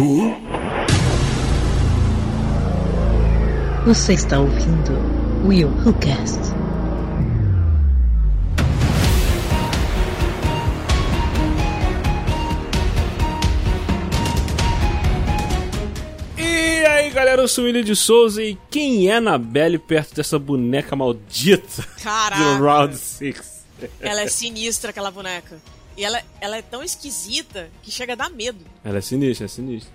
Who? Você está ouvindo Will Who Cast. E aí galera, eu sou o William de Souza e quem é Anabelle perto dessa boneca maldita Caraca. do Round 6? Ela é sinistra, aquela boneca. E ela, ela é tão esquisita que chega a dar medo. Ela é sinistra, é sinistra.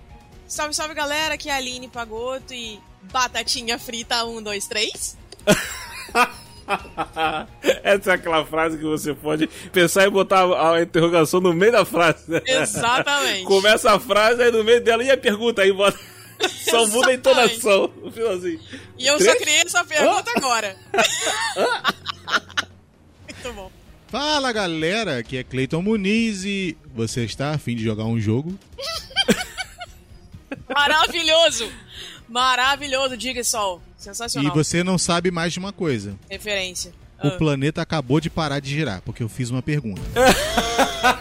Salve, salve galera, aqui é a Aline Pagoto e batatinha frita 1, 2, 3. Essa é aquela frase que você pode pensar e botar a interrogação no meio da frase. né? Exatamente. Começa a frase, aí no meio dela e a pergunta, aí bota. Só muda a entonação no finalzinho. E eu só Três? criei essa pergunta agora. Muito bom. Fala galera, aqui é Cleiton Muniz e você está a fim de jogar um jogo? Maravilhoso! Maravilhoso, diga sol. E Sensacional. você não sabe mais de uma coisa. Referência. O Ah. planeta acabou de parar de girar, porque eu fiz uma pergunta.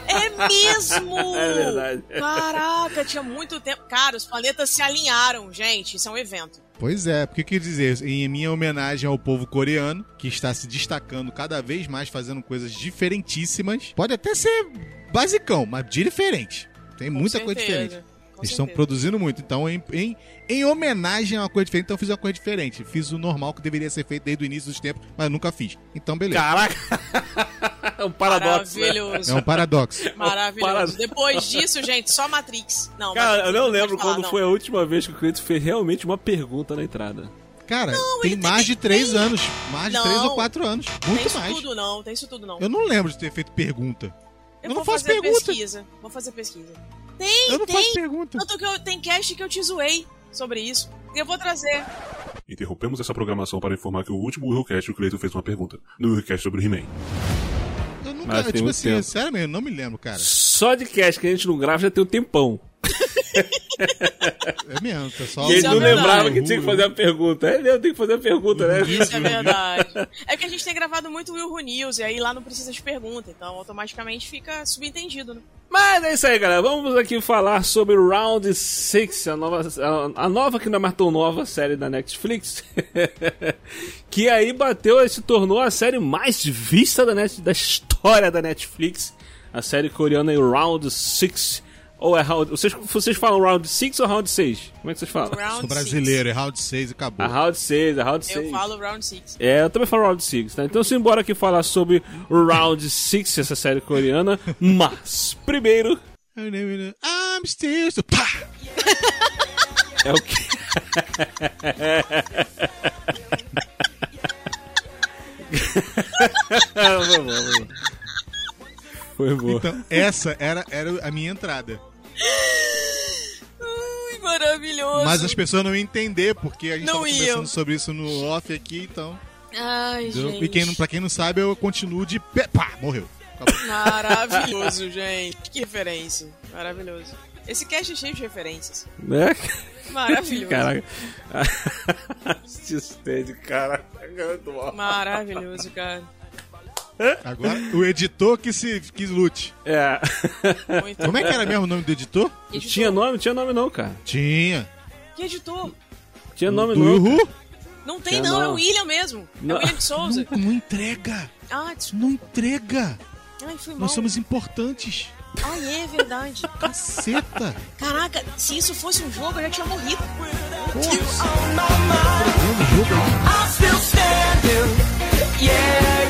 É mesmo! É verdade. Caraca, tinha muito tempo. Cara, os planetas se alinharam, gente. Isso é um evento. Pois é, porque quer dizer, em minha homenagem ao povo coreano, que está se destacando cada vez mais, fazendo coisas diferentíssimas. Pode até ser basicão, mas diferente. Tem Com muita coisa certeza, diferente. Eles estão produzindo muito. Então, em, em, em homenagem a uma coisa diferente, então eu fiz uma coisa diferente. Fiz o normal que deveria ser feito desde o início dos tempos, mas eu nunca fiz. Então, beleza. Caraca! É um paradoxo. né? Maravilhoso. É um paradoxo. Maravilhoso. Paradoxo. Depois disso, gente, só Matrix. Não, Cara, Matrix eu não lembro falar, quando não. foi a última vez que o Cleiton fez realmente uma pergunta na entrada. Cara, Não, tem mais tem- de três tem- anos. Mais de Não. três ou quatro anos. Tem Muito isso mais. tudo não, tem isso tudo não. Eu não lembro de ter feito pergunta. eu não vou faço fazer pergunta. pesquisa. Vou fazer pesquisa. Tem, Eu não tem. faço pergunta. Tanto que eu, tem cast que eu te zoei sobre isso. E eu vou trazer. Interrompemos essa programação para informar que o último Willcast o Cleiton fez uma pergunta. No Willcast sobre He-Man. Eu nunca, Mas tipo assim, tempo. sério mesmo, não me lembro, cara. Só de cast que a gente não grava já tem um tempão. É mesmo, tá só. E ele é não verdade. lembrava que tinha que fazer a pergunta. É, eu tenho que fazer a pergunta, né? Isso é verdade. É que a gente tem gravado muito Will Who News e aí lá não precisa de pergunta. Então automaticamente fica subentendido, né? Mas é isso aí, galera. Vamos aqui falar sobre Round 6, a nova, a, a nova que não é mais tão nova série da Netflix. que aí bateu e se tornou a série mais vista da, net, da história da Netflix. A série coreana Round 6. Ou é Round. Vocês, vocês falam Round 6 ou Round 6? Como é que vocês falam? Round Sou brasileiro, é round 6 e acabou. A Round 6, a Round six. Eu 6. falo Round 6. É, eu também falo Round 6, tá? Então simbora aqui falar sobre Round 6, essa série coreana. Mas, primeiro, I'm still. Pá! é o que. foi bom, foi bom. Então, essa era, era a minha entrada. Maravilhoso. Mas as pessoas não iam entender, porque a gente Não tava iam. conversando sobre isso no off aqui, então. Ai, entendeu? gente. E quem, pra quem não sabe, eu continuo de pé. Pá! Morreu. Acabou. Maravilhoso, gente. Que referência. Maravilhoso. Esse cast é cheio de referências. Né? Maravilhoso. Caraca. Assistente, caraca. Maravilhoso, cara. Agora, o editor que se que lute. É. Muito Como é que era mesmo o nome do editor? Editor? Tinha nome? Tinha nome não, cara. Tinha. Que editor? Tinha nome do não. Yuhu? Não tem, Tinha não. É o William mesmo. É Não. o William de Souza. Não, não entrega. Ah, desculpa. Não entrega. Ai, foi mal. Nós somos importantes. Ai, é verdade. Caceta. Caraca, se isso fosse um jogo, eu já tinha morrido. E aí,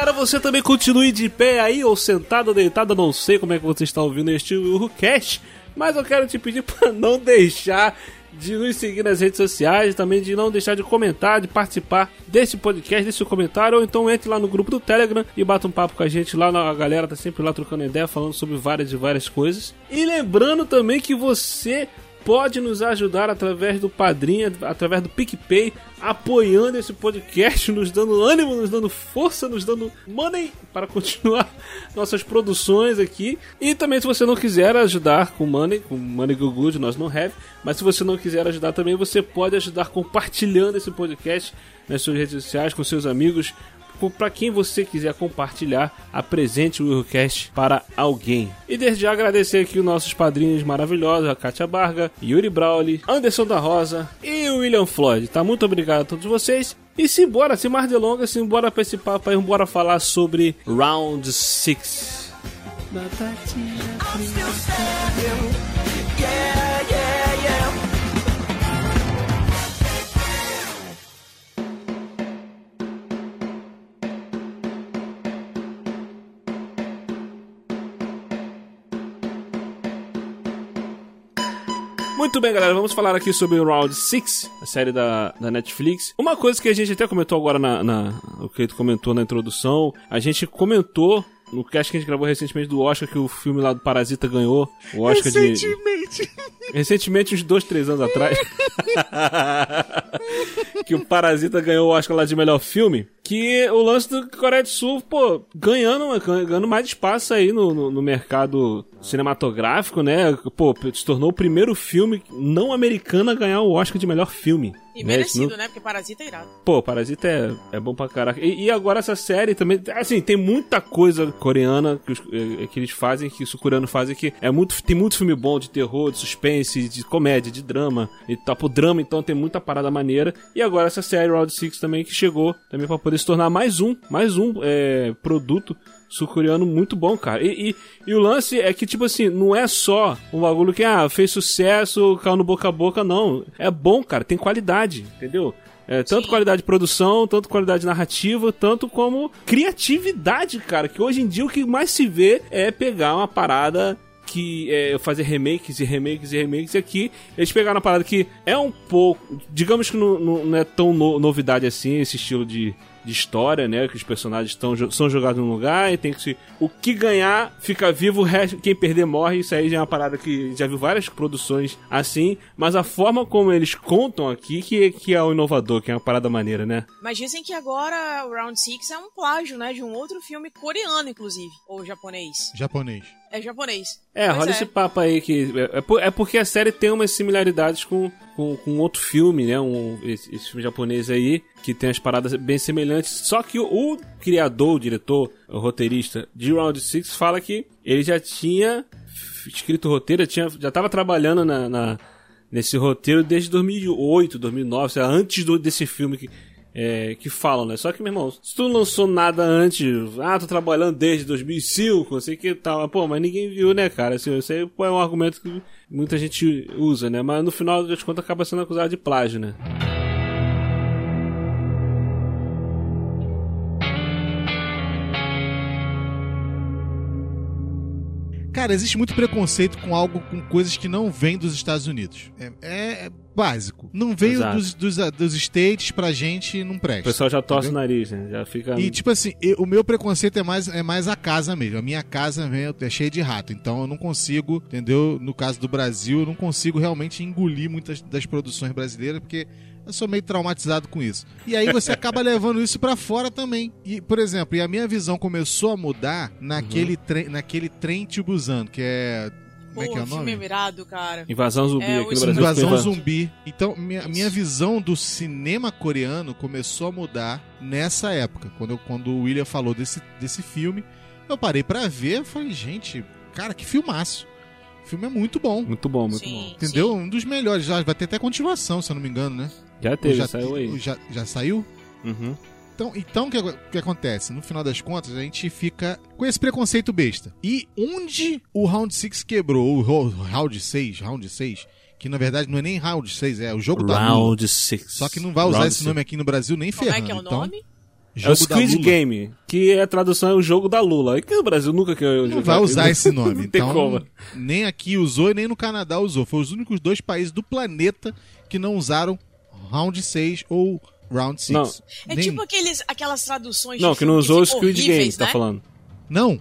galera, você também continue de pé aí, ou sentado, deitado, não sei como é que você está ouvindo este Urcast, mas eu quero te pedir para não deixar de nos seguir nas redes sociais, também de não deixar de comentar, de participar desse podcast, desse comentário, ou então entre lá no grupo do Telegram e bata um papo com a gente lá, a galera tá sempre lá trocando ideia, falando sobre várias e várias coisas. E lembrando também que você pode nos ajudar através do Padrinho, através do PicPay, apoiando esse podcast, nos dando ânimo, nos dando força, nos dando money para continuar nossas produções aqui. E também se você não quiser ajudar com money, com money go good, nós não have, mas se você não quiser ajudar também, você pode ajudar compartilhando esse podcast nas suas redes sociais com seus amigos, para quem você quiser compartilhar, apresente o Willcast para alguém. E desde já agradecer aqui os nossos padrinhos maravilhosos, a Kátia Barga, Yuri Brawley, Anderson da Rosa e o William Floyd. Tá? Muito obrigado a todos vocês. E simbora, sem mais delongas, simbora pra esse papo aí, bora falar sobre Round 6. Muito bem, galera, vamos falar aqui sobre o Round 6, a série da, da Netflix. Uma coisa que a gente até comentou agora na, na o que comentou na introdução, a gente comentou no cast que a gente gravou recentemente do Oscar que o filme lá do Parasita ganhou. O Oscar Recentemente. de. Recentemente, uns dois, três anos atrás. que o Parasita ganhou o Oscar lá de melhor filme. Que o lance do Coreia do Sul, pô, ganhando, ganhando mais espaço aí no, no, no mercado cinematográfico, né? Pô, se tornou o primeiro filme não americano a ganhar o Oscar de melhor filme. E né? Merecido, não- né? Porque Parasita é irado. Pô, Parasita é, é bom pra caraca. E, e agora essa série também. Assim, tem muita coisa coreana que, os- eh, que eles fazem, que os coreanos fazem, que é muito. Tem muito filme bom de terror, de suspense, de comédia, de drama e tal. Pro drama, então, tem muita parada maneira. E agora essa série Round 6 também que chegou também pra poder se tornar mais um, mais um é, produto sul-coreano muito bom, cara. E, e, e o lance é que, tipo assim, não é só um bagulho que, ah, fez sucesso, caiu no boca a boca, não. É bom, cara, tem qualidade, entendeu? É, tanto Sim. qualidade de produção, tanto qualidade narrativa, tanto como criatividade, cara. Que hoje em dia o que mais se vê é pegar uma parada que é fazer remakes e remakes e remakes. E aqui eles pegaram uma parada que é um pouco. Digamos que não, não- não é tão no- novidade assim, esse estilo de, de história, né? Que os personagens tão, são jogados num lugar e tem que se. O que ganhar fica vivo, o resto, quem perder morre. Isso aí já é uma parada que já viu várias produções assim. Mas a forma como eles contam aqui que, que é o inovador, que é uma parada maneira, né? Mas dizem que agora o Round 6 é um plágio, né? De um outro filme coreano, inclusive. Ou japonês. Japonês. É japonês. É, Pois rola é. esse papo aí que. É, é é porque a série tem umas similaridades com, com, com outro filme, né? Um, esse, esse filme japonês aí, que tem as paradas bem semelhantes. Só que o, o criador, o diretor, o roteirista de Round 6 fala que ele já tinha escrito o roteiro, já, tinha, já tava trabalhando na, na- nesse roteiro desde 2008, 2009, sei lá, antes do, desse filme que. É, que falam, né? Só que, meu irmão, se tu não lançou nada antes, ah, tô trabalhando desde 2005, não sei que tal, pô, mas ninguém viu, né, cara? Assim, isso aí é um argumento que muita gente usa, né? Mas no final das contas acaba sendo acusado de plágio, né? Cara, existe muito preconceito com algo, com coisas que não vêm dos Estados Unidos. É, é- é básico. Não veio Exato. dos, dos, dos States pra gente, não O presta. pessoal já torce Entendeu? o nariz, né? Já fica. E tipo assim, eu- o meu preconceito é mais, é mais a casa mesmo. A minha casa meu, é cheia de rato. Então eu não consigo, entendeu? No caso do Brasil, eu não consigo realmente engolir muitas das produções brasileiras, porque eu sou meio traumatizado com isso. E aí você acaba levando isso pra fora também. E, por exemplo, e a minha visão começou a mudar naquele, trem, naquele trem Busan, que é. Como é que é o filme nome? é mirado, cara. Invasão zumbi É, aqui no Brasil. Invasão zumbi. Então, minha, minha visão do cinema coreano começou a mudar nessa época. Quando, eu- quando o William falou desse, desse filme, eu parei pra ver e falei, gente, cara, que filmaço. O filme é muito bom. Muito bom, muito Sim, bom. Entendeu? Um dos melhores. Já vai ter até continuação, se eu não me engano, né? Já teve, já, saiu aí. Já, já saiu? Uhum. Então, então o que, o que acontece? No final das contas, a gente fica com esse preconceito besta. E onde o Round 6 quebrou, o ro- Round 6, Round 6, que na verdade não é nem Round 6, é o jogo da Lula. Round 6. Só que não vai usar Round esse six. nome aqui no Brasil nem Como ferrando. é que é o então, nome? É o jogo da Squid Lula. Game, que a tradução é o jogo da Lula. E que o Brasil nunca quer Não vai usar esse nome. Não tem então, como. nem aqui usou e nem no Canadá usou. Foi os únicos dois países do planeta que não usaram Round 6 ou Round 6. Não. É Nem- tipo aqueles, aquelas traduções Não, de que não usou o Squid Game, tá né? falando. Não.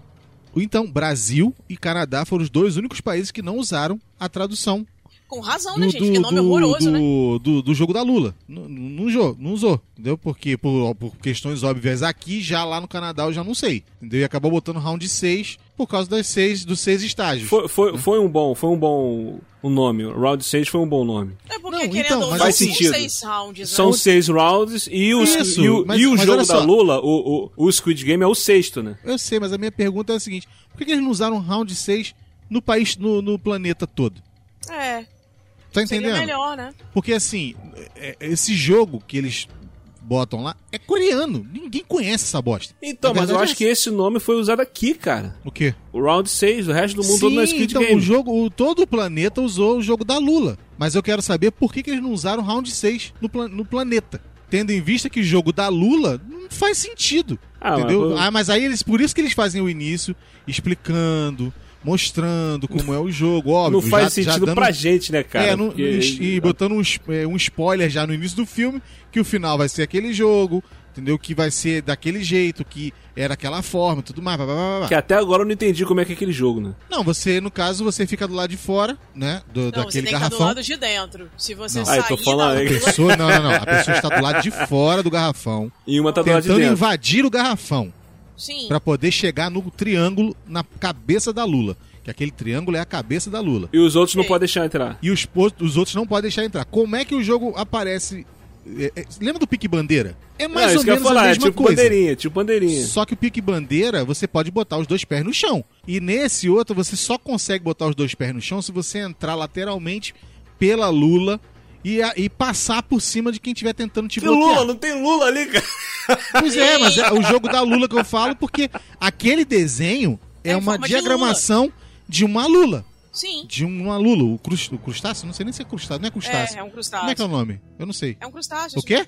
Então, Brasil e Canadá foram os dois únicos países que não usaram a tradução Com razão, né, gente? Que nome horroroso, né? do, do, do jogo da Lula. Não, não, usou, não usou, entendeu? Porque por, por questões óbvias aqui, já lá no Canadá eu já não sei. Entendeu? E acabou botando round 6 por causa das seis, dos seis estágios. Foi, foi, foi um bom, foi um bom um nome. Round 6 foi um bom nome. É porque, Não, querendo então, faz são sentido. seis rounds, né? São seis rounds e, os, Isso, e o, mas- e o jogo da. Lula, o, o, o Squid Game é o sexto, né? Eu sei, mas a minha pergunta é a seguinte: por que, que eles não usaram round 6 no país, no, no planeta todo? É, Tá seria entendendo? melhor, né? Porque assim, é- é- esse jogo que eles botam lá é coreano. Ninguém conhece essa bosta. Então, mas eu acho é que esse nome foi usado aqui, cara. O quê? O Round 6, o resto do mundo todo Sim, não é Squid então, Game. o jogo, o- todo o planeta usou o jogo da Lula. Mas eu quero saber por que, que eles não usaram round 6 no, no planeta. Tendo em vista que o jogo da Lula não faz sentido. Ah, entendeu? mas- ah, mas aí eles. Por isso que eles fazem o início explicando, mostrando como é o jogo. Óbvio, não faz já- já sentido dando- pra gente, né, cara? é, no- Porque- e, e botando um, é, um spoiler já no início do filme, que o final vai ser aquele jogo, entendeu? Que vai ser daquele jeito, que era aquela forma, e tudo mais. blá, blá, blá, blá. Que até agora eu não entendi como é que é aquele jogo, né? Não, você, no caso, você fica do lado de fora, né? Do, Não, você daquele tem que estar do garrafão. lado de dentro. Se você Não. sair Ah, tô falando. A pessoa, não, não, não. A pessoa está do lado de fora do garrafão, E uma tá do lado de tentando dentro. invadir o garrafão Pra poder chegar no triângulo na cabeça da Lula. Que aquele triângulo é a cabeça da Lula. E os outros não Sim. podem deixar entrar. E os, os outros não podem deixar entrar. Como é que o jogo aparece? é, é, lembra do Pique Bandeira? É mais não, ou menos falar, a é mesma tipo coisa. bandeirinha, tipo bandeirinha. Só que o pique bandeira, você pode botar os dois pés no chão. E nesse outro, você só consegue botar os dois pés no chão se você entrar lateralmente pela Lula e, a- e passar por cima de quem estiver tentando te Que bloquear. Lula, não tem Lula ali, cara. Pois é, mas é o jogo da Lula que eu falo, porque aquele desenho é, É uma forma de diagramação de, uma Lula. Sim. De uma Lula. O, crus, o crustáceo? Não sei nem se é crustáceo. Não é crustáceo. É, é um Como é crustáceo. que é o nome? Eu não sei. É um crustáceo. O quê?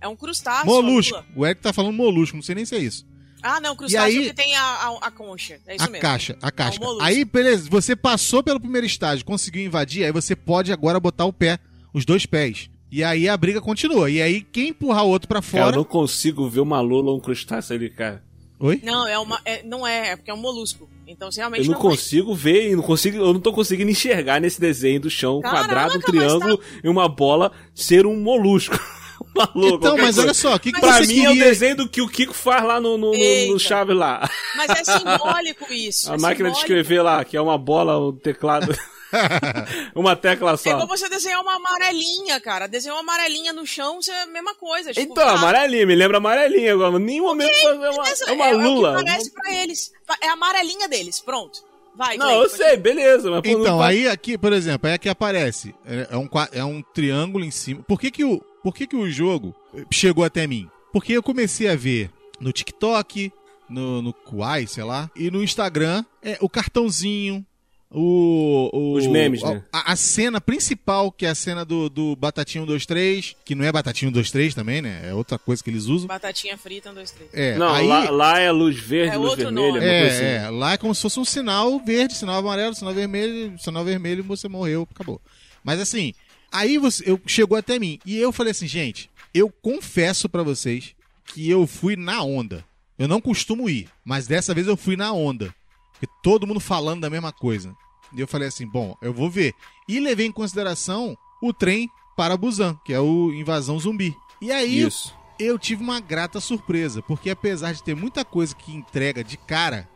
É um crustáceo. Molusco. O Eric tá falando molusco, não sei nem se é isso. Ah, não, crustáceo aí- que tem a, a, a concha. É isso a mesmo. caixa, a caixa. molusco. aí, beleza, você passou pelo primeiro estágio, conseguiu invadir, aí você pode agora botar o pé, os dois pés. E aí a briga continua. E aí quem empurrar o outro pra Cara, eu fora. não consigo ver uma Lula ou um crustáceo ali, cara. Oi? Não, é uma, é- não é, é porque é um molusco. Então, você realmente Eu não não, consigo ver, e não consigo, eu não tô conseguindo enxergar nesse desenho do chão, um Caraca, quadrado, um mas triângulo e uma bola ser um molusco. Maluco, Então, mas coisa. olha só, o que, que Pra você mim é o queria? desenho do que o Kiko faz lá no, no, no, no chave lá. Mas é simbólico isso. A é máquina de simbólico. escrever lá, que é uma bola, um teclado. uma tecla É só. como você desenhar uma amarelinha, cara. Desenhar uma amarelinha no chão, isso é a mesma coisa. Tipo, Então, tá, amarelinha, me lembra amarelinha agora. Nenhum momento é uma, beleza, é uma é, lula. É o que parece pra eles. É a amarelinha deles, pronto. Vai, Não, Clay, eu sei, beleza. Mas Então, faz- aí aqui, por exemplo, é que aparece. É, é um, é um triângulo em cima. Por que, que, o, por que, que o jogo chegou até mim? Porque eu comecei a ver no TikTok, no, no Kuai, sei lá, e no Instagram, é, o cartãozinho. O, o- Os memes, né? A, a cena principal, que é a cena do, do Batatinha 123, que não é Batatinha 123 também, né? É outra coisa que eles usam. Batatinha frita, um, dois, três. É, Não, aí, lá, lá é luz verde, É luz outro vermelha. assim. É, é, lá é como se fosse um sinal verde, sinal amarelo, sinal vermelho, sinal vermelho, você morreu, acabou. Mas assim, aí você, eu, chegou até mim e eu falei assim, gente, eu confesso pra vocês que eu fui na onda. Eu não costumo ir, mas dessa vez eu fui na onda. Porque todo mundo falando da mesma coisa. E eu falei assim, bom, eu vou ver. E levei em consideração o trem para Busan, que é o Invasão Zumbi. E aí Isso. eu tive uma grata surpresa, porque apesar de ter muita coisa que entrega de cara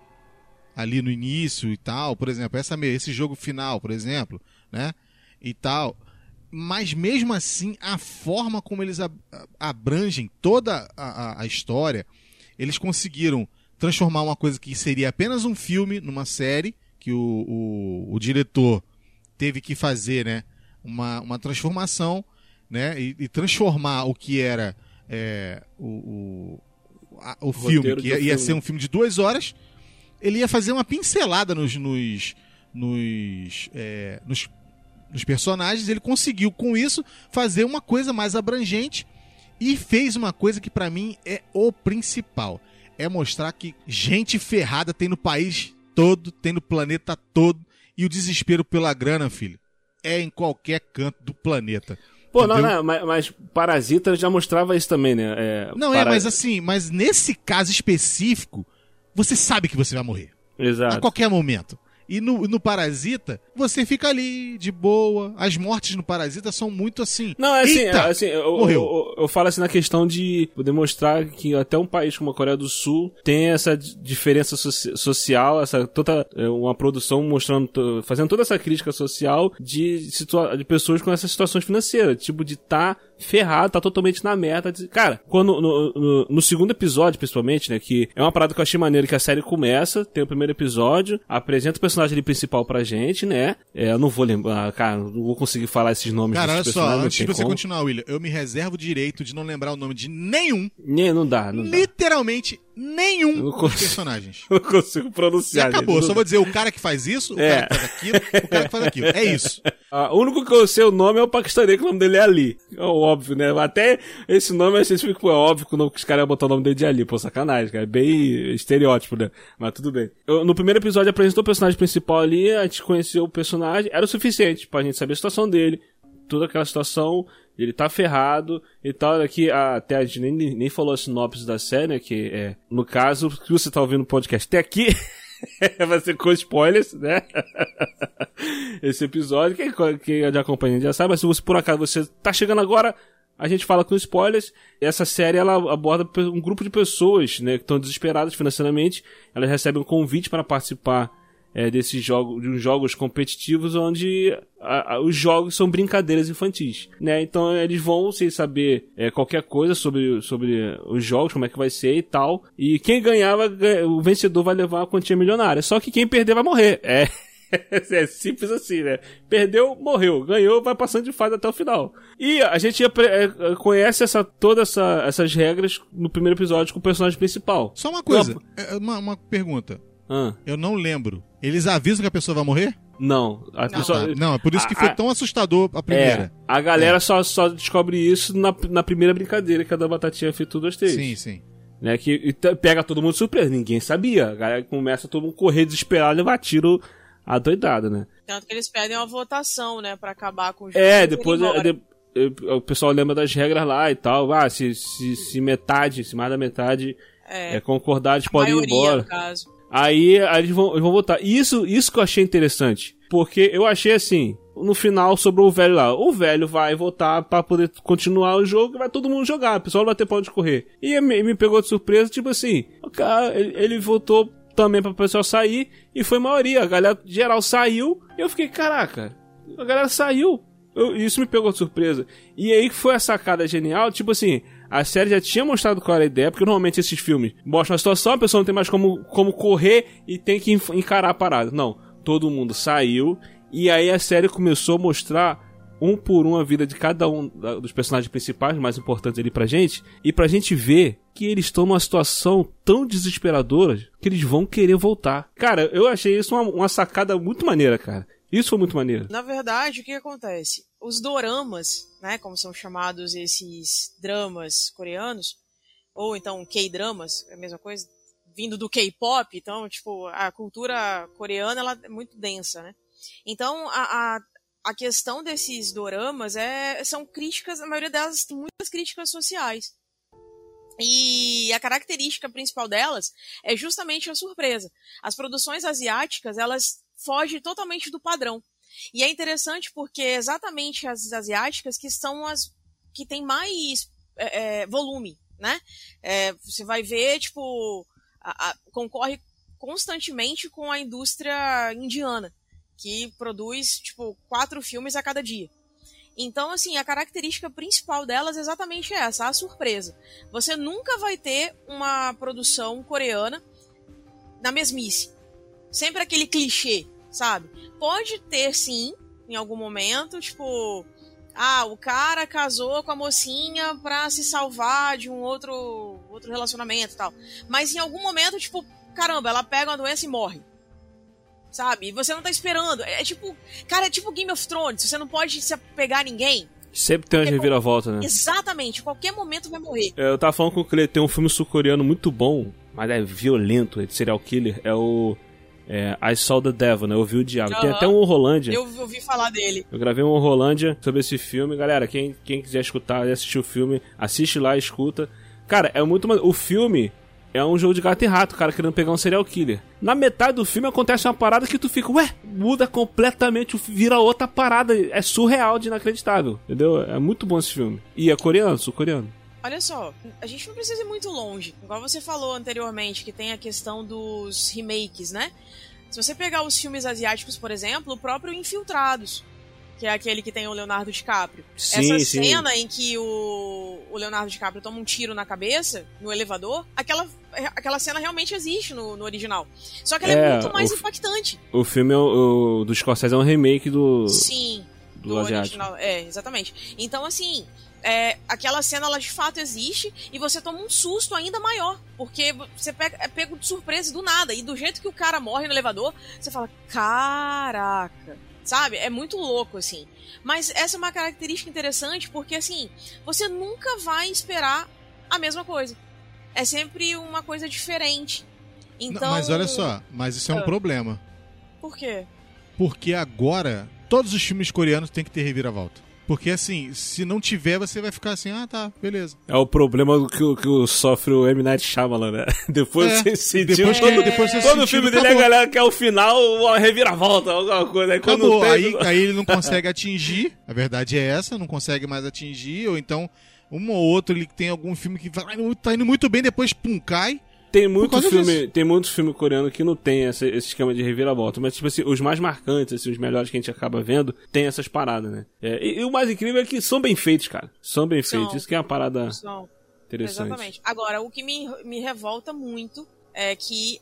ali no início e tal, por exemplo, essa, esse jogo final, por exemplo, né? E tal. Mas mesmo assim, a forma como eles ab- abrangem toda a, a- a história, eles conseguiram transformar uma coisa que seria apenas um filme numa série, que o, o, o diretor teve que fazer, né? Uma, uma transformação, né? E, e transformar o que era é, o, o, a- o filme, que ia, um ia filme. ser um filme de duas horas, ele ia fazer uma pincelada nos, nos, nos, é, nos, nos personagens. Ele conseguiu, com isso, fazer uma coisa mais abrangente e fez uma coisa que pra mim é o principal. É mostrar que gente ferrada tem no país todo, tem no planeta todo. E o desespero pela grana, filho, é em qualquer canto do planeta. Pô, não, Entendeu? não, mas, mas Parasita já mostrava isso também, né? É, Não, é, para- mas assim, mas nesse caso específico, você sabe que você vai morrer. A Exato. qualquer momento. E no, no Parasita, você fica ali, de boa. As mortes no Parasita são muito assim. Não, é assim, é assim eu, morreu. eu, eu, eu falo assim na questão de demonstrar que até um país como a Coreia do Sul tem essa di- diferença soci- social, essa toda é, uma produção mostrando, fazendo toda essa crítica social de, situa de pessoas com essas situações financeiras, tipo de tá ferrado, tá totalmente na merda. de- Cara, quando no, no, no segundo episódio, principalmente, né, que é uma parada que eu achei maneiro que a série começa, tem o primeiro episódio, apresenta o personagem ali principal pra gente, né? É, eu não vou lembrar, cara, não vou conseguir falar esses nomes Cara, olha só, antes de você como. continuar, William, eu me reservo o direito de não lembrar o nome de nenhum, Nem, não dá, não dá. literalmente Eu nenhum dos consigo. personagens. Eu não consigo E pronunciar. acabou, gente. só vou dizer o cara que faz isso, o É. cara que faz aquilo, o cara que faz aquilo. É isso. Ah, o único que eu sei o nome é o paquistanês, que o nome dele é Ali. É óbvio, né? Até esse nome a gente fica, pô, é óbvio que, o nome, que os caras iam botar o nome dele de Ali. Pô, sacanagem, cara. É bem estereótipo, né? Mas tudo bem. Eu- no primeiro episódio apresentou o personagem principal ali, a gente conheceu o personagem, era o suficiente pra gente saber a situação dele. Toda aquela situação, ele tá ferrado e tal. Aqui, a- até a gente nem, nem falou a sinopse da série, né? Que é, no caso, que você tá ouvindo o podcast até aqui. Vai ser com spoilers, né? Esse episódio, quem, quem já acompanha já sabe, mas se você por acaso você tá chegando agora, a gente fala com spoilers. Essa série ela aborda um grupo de pessoas, né, que estão desesperadas financeiramente. Elas recebem um convite para participar é, desses jogos, de uns jogos competitivos onde a- a- os jogos são brincadeiras infantis, né? Então eles vão sem saber é, qualquer coisa sobre, sobre os jogos, como é que vai ser e tal. E quem ganhava, ganha- o vencedor vai levar a quantia milionária. Só que quem perder vai morrer. É. É simples assim, né? Perdeu, morreu. Ganhou, vai passando de fase até o final. E a gente é, conhece essa, todas essa, essas regras no primeiro episódio com o personagem principal. Só uma coisa, é, uma, uma pergunta. Ah, Eu não lembro. Eles avisam que a pessoa vai morrer? não. A Não. pessoa- Ah, não, é por isso que a- foi a- tão assustador a primeira. É, a galera só, só descobre isso na, na primeira brincadeira que a da Batatinha fez tudo às três. Sim, sim. Né, que e pega todo mundo de surpresa, ninguém sabia. A galera começa todo mundo a correr desesperado, levar tiro adoidado, né? Tanto que eles pedem uma votação, né, pra acabar com o jogo. É, depois é, é, o pessoal lembra das regras lá e tal. Ah, se, se, se metade, se mais da metade é, É, concordar, eles podem ir embora. no caso. Aí, aí eles, vão, eles vão votar. E Isso, isso que eu achei interessante. Porque eu achei assim, no final sobrou o velho lá. O velho vai votar pra poder continuar o jogo e vai todo mundo jogar. O pessoal vai ter pra onde correr. E me, me pegou de surpresa, tipo assim, o cara, ele, ele votou também pra pessoal sair e foi maioria. A galera geral saiu e eu fiquei, caraca, a galera saiu. Eu- isso me pegou de surpresa. E aí que foi a sacada genial, tipo assim, a série já tinha mostrado qual era a ideia, porque normalmente esses filmes mostram a situação, a pessoa não tem mais como, como correr e tem que encarar a parada. Não, todo mundo saiu e aí a série começou a mostrar um por um a vida de cada um dos personagens principais, mais importantes ali pra gente, e pra gente ver que eles estão numa situação tão desesperadora que eles vão querer voltar. Cara, eu achei isso uma, uma sacada muito maneira, cara. Isso foi muito maneiro. Na verdade, o que acontece? Os doramas, né, como são chamados esses dramas coreanos, ou então K-dramas, é a mesma coisa, vindo do K-pop, então, tipo, a cultura coreana ela é muito densa, né? Então, a, a, a questão desses doramas é, são críticas, a maioria delas tem muitas críticas sociais. E a característica principal delas é justamente a surpresa. As produções asiáticas, elas fogem totalmente do padrão. E é interessante porque é exatamente as asiáticas que são as que têm mais é, é, volume, né? É, você vai ver, tipo, a- a- concorre constantemente com a indústria indiana, que produz, tipo, quatro filmes a cada dia. Então, assim, a característica principal delas é exatamente essa, a surpresa. Você nunca vai ter uma produção coreana na mesmice. Sempre aquele clichê, sabe? Pode ter, sim, em algum momento, tipo... Ah, o cara casou com a mocinha pra se salvar de um outro, outro relacionamento e tal. Mas em algum momento, tipo, caramba, ela pega uma doença e morre. Sabe? E você não tá esperando. É, é tipo. Cara, é tipo Game of Thrones. Você não pode se apegar a ninguém. Sempre tem uma reviravolta, né? Exatamente. Qualquer momento vai morrer. É, Eu tava falando com o Cleiton, tem um filme sul-coreano muito bom, mas é violento, é de serial killer, é o é, I Saw the Devil, né? Eu vi o Diabo. Tem Aham. até um Rolândia. Eu ouvi falar dele. Eu gravei um Rolândia sobre esse filme. Galera, quem, quem quiser escutar e assistir o filme, assiste lá, escuta. Cara, é muito. O filme é um jogo de gato e rato, cara querendo pegar um serial killer. Na metade do filme acontece uma parada que tu fica, ué, muda completamente, vira outra parada. É surreal de inacreditável, entendeu? É muito bom esse filme. E é coreano, sul-coreano. Olha só, a gente não precisa ir muito longe. Igual você falou anteriormente, que tem a questão dos remakes, né? Se você pegar os filmes asiáticos, por exemplo, o próprio Infiltrados, que é aquele que tem o Leonardo DiCaprio. Sim, Essa sim. cena em que o, o Leonardo DiCaprio toma um tiro na cabeça, no elevador, aquela, aquela cena realmente existe no, no original. Só que ela é, É, muito mais o- impactante. O filme é o, o do Scorsese é um remake do, Sim. do asiático. original. É, exatamente. Então, assim, é, aquela cena ela de fato existe e você toma um susto ainda maior. Porque você pega, é pego de surpresa do nada. E do jeito que o cara morre no elevador, você fala: caraca. Sabe? É muito louco, assim. Mas essa é uma característica interessante porque, assim, você nunca vai esperar a mesma coisa. É sempre uma coisa diferente. Não, Então. mas olha só, mas isso é um Ah. problema. Por quê? Porque agora todos os filmes coreanos têm que ter reviravolta. Porque assim, se não tiver, você vai ficar assim, ah tá, beleza. É o problema que, que sofre o M. Night Shyamalan, né? Depois É, você sentiu... depois todo, depois você todo sentiu, filme dele a acabou. galera quer o final, uma reviravolta, alguma coisa. Aí quando Acabou. tem... Aí, aí ele não consegue atingir. A verdade é essa, não consegue mais atingir. Ou então, um ou outro ele tem algum filme que vai, tá indo muito bem, depois pum, cai. Tem muito causa filme, disso. tem muitos filmes coreanos que não tem esse, esse esquema de reviravolta, mas tipo assim, os mais marcantes, assim, os melhores que a gente acaba vendo, tem essas paradas, né? É, e, e o mais incrível é que são bem feitos, cara. São bem São. feitos. Isso que é uma parada Não. interessante. Exatamente. Agora, o que me, me revolta muito é que,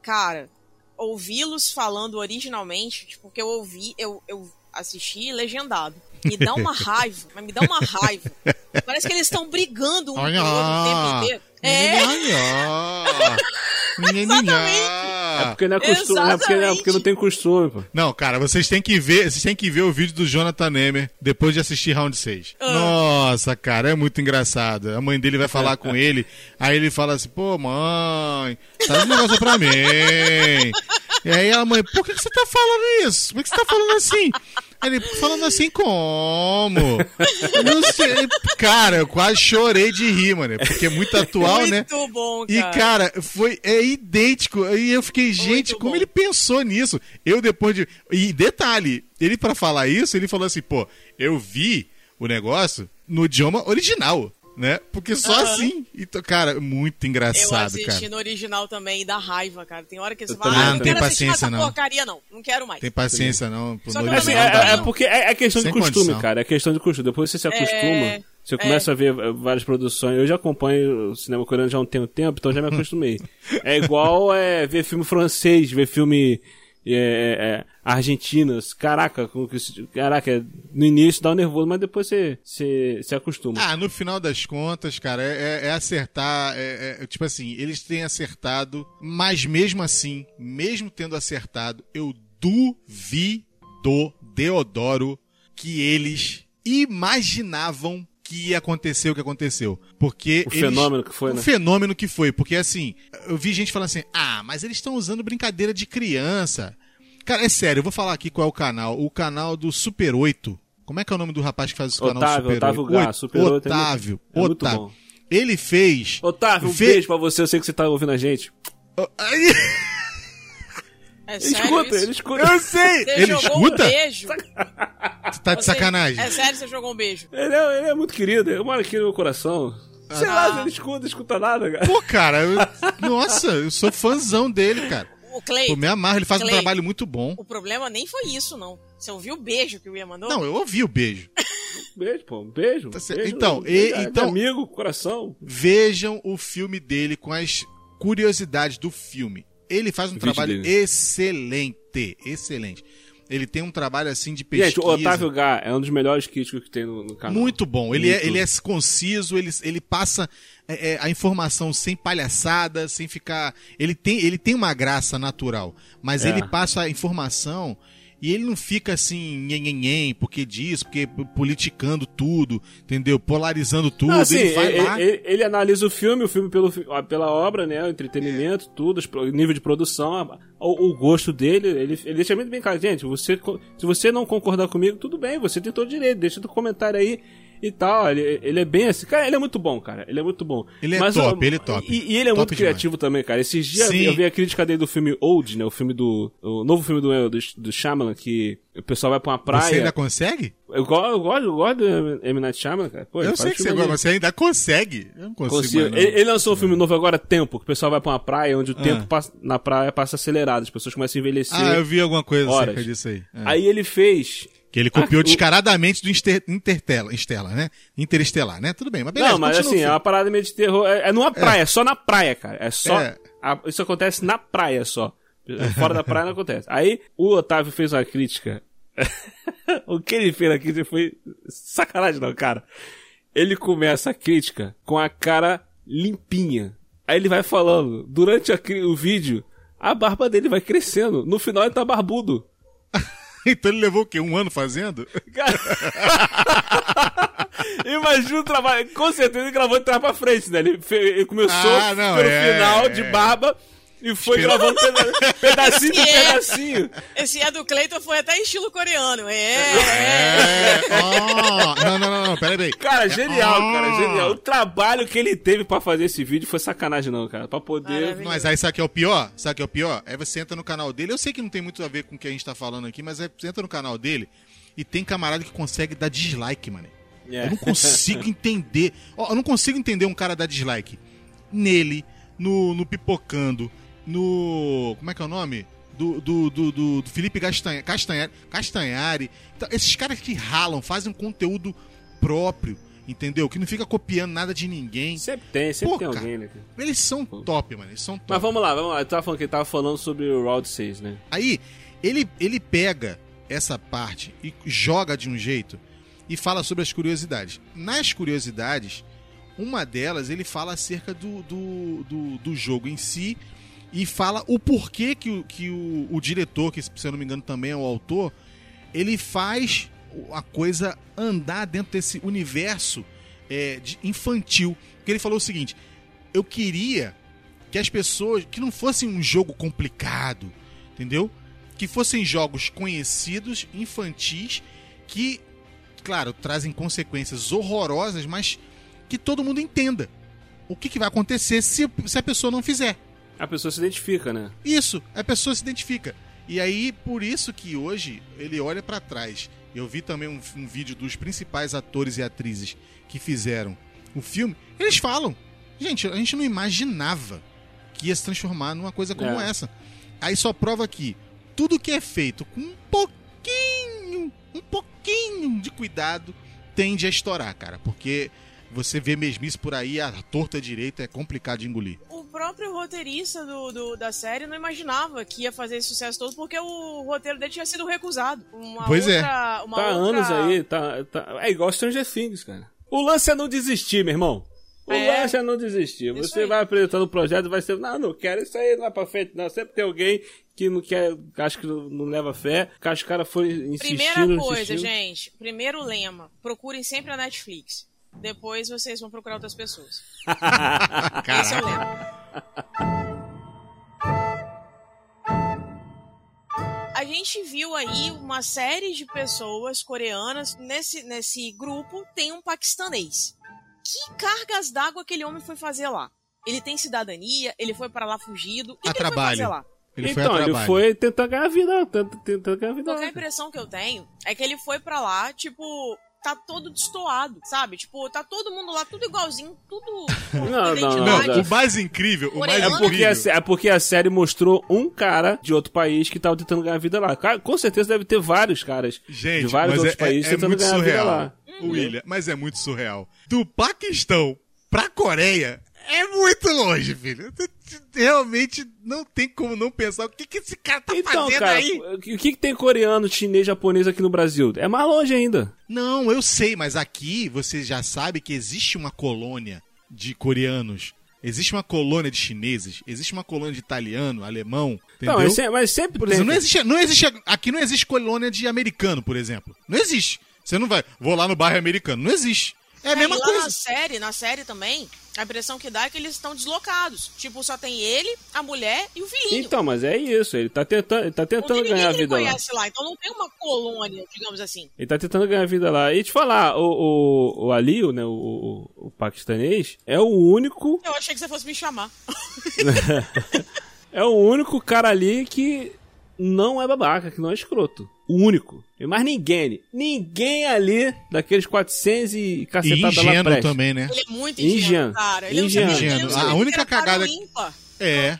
cara, ouvi-los falando originalmente, tipo, porque eu ouvi, eu, eu assisti legendado. Me dá uma raiva, mas me dá uma raiva. Parece que eles estão brigando um com o outro o tempo inteiro. É, Exatamente. É porque não é costume, é porque, é porque não tem costume, pô. Não, cara, vocês têm que ver, vocês têm que ver o vídeo do Jonathan Nemer depois de assistir Round 6. Ah. Nossa, cara, é muito engraçado. A mãe dele vai falar com ele, aí ele fala assim: "Pô, mãe, traz um negócio pra mim". E aí a mãe: "Por que que você tá falando isso? Por que você tá falando assim?" Ele falando assim como? Não sei. Cara, eu quase chorei de rir, mano. Porque é muito atual, né? muito bom, cara. E, cara, foi é idêntico. E eu fiquei, gente, como bom. ele pensou nisso? Eu depois de. E detalhe, ele pra falar isso, ele falou assim, pô, eu vi o negócio no idioma original, né? Porque só Aham. assim. Então, cara, muito eu engraçado, assisti cara. no original também e dá raiva, cara. Tem hora que você Eu fala, ah, não não assistir paciência, essa não. porcaria, não. Não quero mais. Tem paciência, não. Pro Só que no eu Assim, é, original, é- é porque é, é questão Sem de costume, condição. cara. É questão de costume. Depois você se acostuma, você começa a ver várias produções. Eu já acompanho o cinema coreano já há um tempo, tempo então já me acostumei. é igual é, ver filme francês, ver filme é, é, argentinos. Caraca, como que isso- caraca, no início dá um nervoso, mas depois você se, se acostuma. Ah, no final das contas, cara, é, é- é acertar. é- é- tipo assim, eles têm acertado, mas mesmo assim, mesmo tendo acertado, eu duvido, Deodoro, que eles imaginavam que ia acontecer o que aconteceu. Porque. O eles- fenômeno que foi, o né? fenômeno que foi. Porque assim, eu vi gente falando assim: ah, mas eles estão usando brincadeira de criança. Cara, é sério, eu vou falar aqui qual é o canal. O canal do Super 8. Como é que é o nome do rapaz que faz esse canal Otávio, Super Otávio 8? Gá, Super 8 é Otávio, é muito Otávio. bom. Ele fez. Otávio, um beijo pra você, eu sei que você tá ouvindo a gente. É Ele sério escuta, isso? ele escuta. Eu sei! Você Ele jogou escuta? um beijo. Tá de Você- sacanagem. É sério, você jogou um beijo. Ele é, ele é muito querido, ele mora aqui no meu coração. Sei Ah. lá, ele escuta, escuta nada, cara. Pô, cara, eu- nossa, eu sou fãzão dele, cara. O Clay, Pô, me amarra, ele faz um Clay. trabalho muito bom. o problema nem foi isso, não. Você ouviu o beijo que o Ian mandou? Não, eu ouvi o beijo. Beijo, pô, um beijo. Tá beijo Então, beijo, e- então- amigo, coração. Vejam o filme dele com as curiosidades do filme. Ele faz um trabalho dele. excelente, excelente. Ele tem um trabalho assim de pesquisa. Gente, o Otávio Gá é um dos melhores críticos que tem no, no canal. Muito bom. Ele é, Muito. ele é conciso, ele, ele passa é, é, a informação sem palhaçada, sem ficar. Ele tem, ele tem uma graça natural, mas É. ele passa a informação e ele não fica assim, nhenhenhen, porque diz, porque politicando tudo, entendeu? Polarizando tudo. Ah, sim, ele vai ele, lá. ele- ele analisa o filme, o filme pelo, pela obra, né? O entretenimento, tudo, os pro- o nível de produção, o, o gosto dele. Ele, ele deixa muito bem claro, gente. Você, se você não concordar comigo, tudo bem, você tem todo o direito, deixa no comentário aí. E tal. Ele, ele é bem assim. Cara, ele é muito bom, cara. Ele é muito bom. Ele é Mas, top, ó, ele é top. E, e ele é Top muito demais. criativo também, cara. Esses dias Sim. eu vi a crítica dele do filme Old, né? O filme do. O novo filme do, do, do Shyamalan, que o pessoal vai pra uma praia. Você ainda consegue? Eu, go- eu gosto, eu gosto do M. Night Shyamalan, cara. Pô, eu sei que você gosta, mas você ainda consegue. Eu não consigo. Consigo. mais, não. Ele, ele lançou um filme novo agora, Tempo, que o pessoal vai pra uma praia onde o Ah. tempo passa- na praia passa acelerado, as pessoas começam a envelhecer. Ah, eu vi alguma coisa horas. acerca disso aí. É. Aí ele fez. Que ele copiou Ah, o- descaradamente do Inter, Interstellar, né? Interestelar, né? Tudo bem, mas beleza. não, mas assim, o é uma parada meio de terror. É, é numa praia, é só na praia, cara. É só. É. a- isso acontece na praia só. Fora da praia não acontece. Aí o Otávio fez uma crítica. o que ele fez aqui foi sacanagem, não, cara. Ele começa a crítica com a cara limpinha. Aí ele vai falando, durante a o vídeo, a barba dele vai crescendo. No final ele tá barbudo. Então ele levou o quê? Um ano fazendo? Cara... Imagina o trabalho. Com certeza ele gravou de trás pra frente, né? Ele começou Ah, não, pelo é, final é. de barba e foi gravando peda- pedacinho por é- pedacinho. Esse é do Cleiton foi até estilo coreano. É, é. É. ó. Não, não, não, não, pera aí. Cara, genial, Ah. cara, genial. O trabalho que ele teve pra fazer esse vídeo foi sacanagem, não, cara. Pra poder. Maravilha. Mas aí sabe o que é o pior? Sabe o que é o pior? É você entra no canal dele. Eu sei que não tem muito a ver com o que a gente tá falando aqui, mas é, você entra no canal dele e tem camarada que consegue dar dislike, mano. É. Eu não consigo entender. Eu não consigo entender um cara dar dislike. Nele, no, no Pipocando, no. Como é que é o nome? Do, do, do, do- do Felipe Castanha- Castanhari. Castanhari. Então, esses caras que ralam, fazem um conteúdo próprio, entendeu? Que não fica copiando nada de ninguém. Sempre tem, sempre Pô, tem cara. alguém, né? Eles são top, mano. Eles são top. Mas vamos lá, vamos lá. Eu tava falando que ele tava falando sobre o Round 6, né? Aí, ele, ele pega essa parte e joga de um jeito e fala sobre as curiosidades. Nas curiosidades, uma delas ele fala acerca do, do, do, do jogo em si e fala o porquê que, o, que o, o diretor, que se eu não me engano também é o autor, ele faz a coisa andar dentro desse universo é, de infantil. Porque ele falou o seguinte: eu queria que as pessoas. que não fosse um jogo complicado, entendeu? Que fossem jogos conhecidos, infantis, que, claro, trazem consequências horrorosas, mas que todo mundo entenda o que, que vai acontecer se, se a pessoa não fizer. A pessoa se identifica, né? Isso, a pessoa se identifica. E aí, por isso que hoje ele olha pra trás. Eu vi também um, um vídeo dos principais atores e atrizes que fizeram o filme. Eles falam, gente, a gente não imaginava que ia se transformar numa coisa como É. essa. Aí só prova que tudo que é feito com um pouquinho, um pouquinho de cuidado, tende a estourar, cara. Porque você vê mesmice por aí, a torta direita é complicado de engolir. O próprio roteirista do, do- da série não imaginava que ia fazer esse sucesso todo porque o roteiro dele tinha sido recusado. Uma Pois é. outra, Uma tá há outra... anos aí, tá, tá- É igual Stranger Things, cara. O lance é não desistir, meu irmão. O É. lance é não desistir. Você aí. vai apresentando o projeto e vai ser, não, não quero isso aí, não é pra frente, não. Sempre tem alguém que não quer, que acha que não leva fé, que acha que os caras foram insistindo, Primeira coisa, insistindo. gente. Primeiro lema. Procurem sempre a Netflix. Depois vocês vão procurar outras pessoas. Esse é o lema. A gente viu aí uma série de pessoas coreanas. Nesse, nesse grupo tem um paquistanês. Que cargas d'água aquele homem foi fazer lá? Ele tem cidadania, ele foi para lá fugido. O que, A que ele foi trabalho. fazer lá? Ele foi então, a ele trabalho. foi tentar ganhar a vida, tenta- tentando ganhar a vida. Qualquer lá. impressão que eu tenho é que ele foi pra lá, tipo, tá todo destoado, sabe? Tipo, tá todo mundo lá, tudo igualzinho, tudo Não, não, identidade. Não, o mais incrível, o mais Coreano. É porque, incrível. a, é porque a série mostrou um cara de outro país que tava tentando ganhar a vida lá. Cara, Com certeza deve ter vários caras Gente, de vários outros é, países é, é tentando muito ganhar a vida surreal. lá. William, mas é muito surreal. Do Paquistão pra Coreia é muito longe, filho. Realmente não tem como não pensar o que, que esse cara tá Então, fazendo cara, aí. o que, que tem coreano, chinês, japonês aqui no Brasil? É mais longe ainda. Não, eu sei, mas aqui você já sabe que existe uma colônia de coreanos. Existe uma colônia de chineses, existe uma colônia de italiano, alemão, entendeu? Não, mas, se- mas sempre Por tem. exemplo, não existe, não existe, aqui não existe colônia de americano, por exemplo. Não existe. Você não vai, vou lá no bairro americano. Não existe. É a mesma lá coisa. na série, na série também, a impressão que dá é que eles estão deslocados. Tipo, só tem ele, a mulher e o filhinho. Então, mas é isso. Ele tá tentando, ele tá tentando ganhar a vida ele lá. conhece lá. Então não tem uma colônia, digamos assim. Ele tá tentando ganhar vida lá. E te falar, o, o, o Aliu, né, o, o, o paquistanês, é o único, Eu achei que você fosse me chamar. é o único cara ali que não é babaca, que não é escroto. O único. E mais ninguém ali. Ninguém ali, daqueles 400 e E cacetada lá ingênuo também, né? Ele é muito ingênuo, Ingênuo. cara. Ele Ingênuo. sabia, ele não Ingênuo. A única cagada-. É.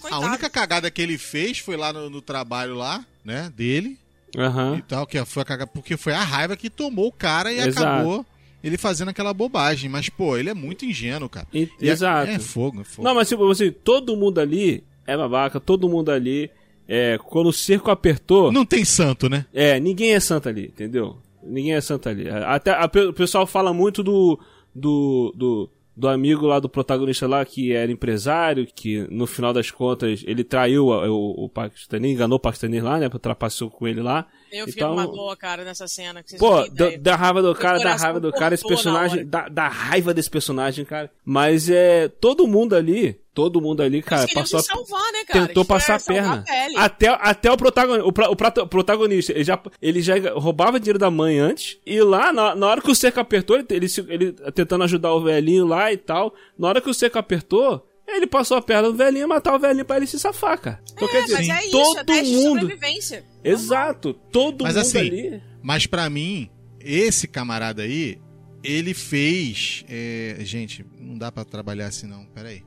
Coitado. A única cagada que ele fez foi lá no, no trabalho lá, né, dele Aham. e tal, que foi a cagada, porque foi a raiva que tomou o cara e Exato. acabou ele fazendo aquela bobagem. Mas, pô, ele é muito ingênuo, cara. E- E é- Exato. É, fogo, é fogo. Não, mas tipo assim, todo mundo ali é babaca, todo mundo ali. É, quando o cerco apertou. Não tem santo, né? É, ninguém é santo ali, entendeu? Ninguém é santo ali. Até a o pessoal fala muito do, do, do, do amigo lá do protagonista lá que era empresário, que no final das contas ele traiu a- o, o paquistanês, enganou o paquistanês lá, né? Trapaceou com ele lá. Eu fiquei Então- uma dor, cara, nessa cena. Pô, da, da raiva do cara, da raiva do cara, esse personagem, da, da raiva desse personagem, cara. Mas é, todo mundo ali, todo mundo ali, cara, passou se a salvar, né, cara? tentou passar a perna. pele. Até, até o, protagonista, o, pra- o prata- o protagonista, ele já, ele já roubava dinheiro da mãe antes, e lá, na, na hora que o cerco apertou, ele, ele, ele tentando ajudar o velhinho lá e tal, na hora que o cerco apertou, ele passou a perna do velhinho e matar o velhinho pra ele se safar, cara. Então quer É, dizer, mas é isso, todo é teste de mundo... sobrevivência. Exato, todo Mas mundo assim, ali... Mas pra mim, esse camarada aí, ele fez. é, Gente, não dá pra trabalhar assim não. Pera aí.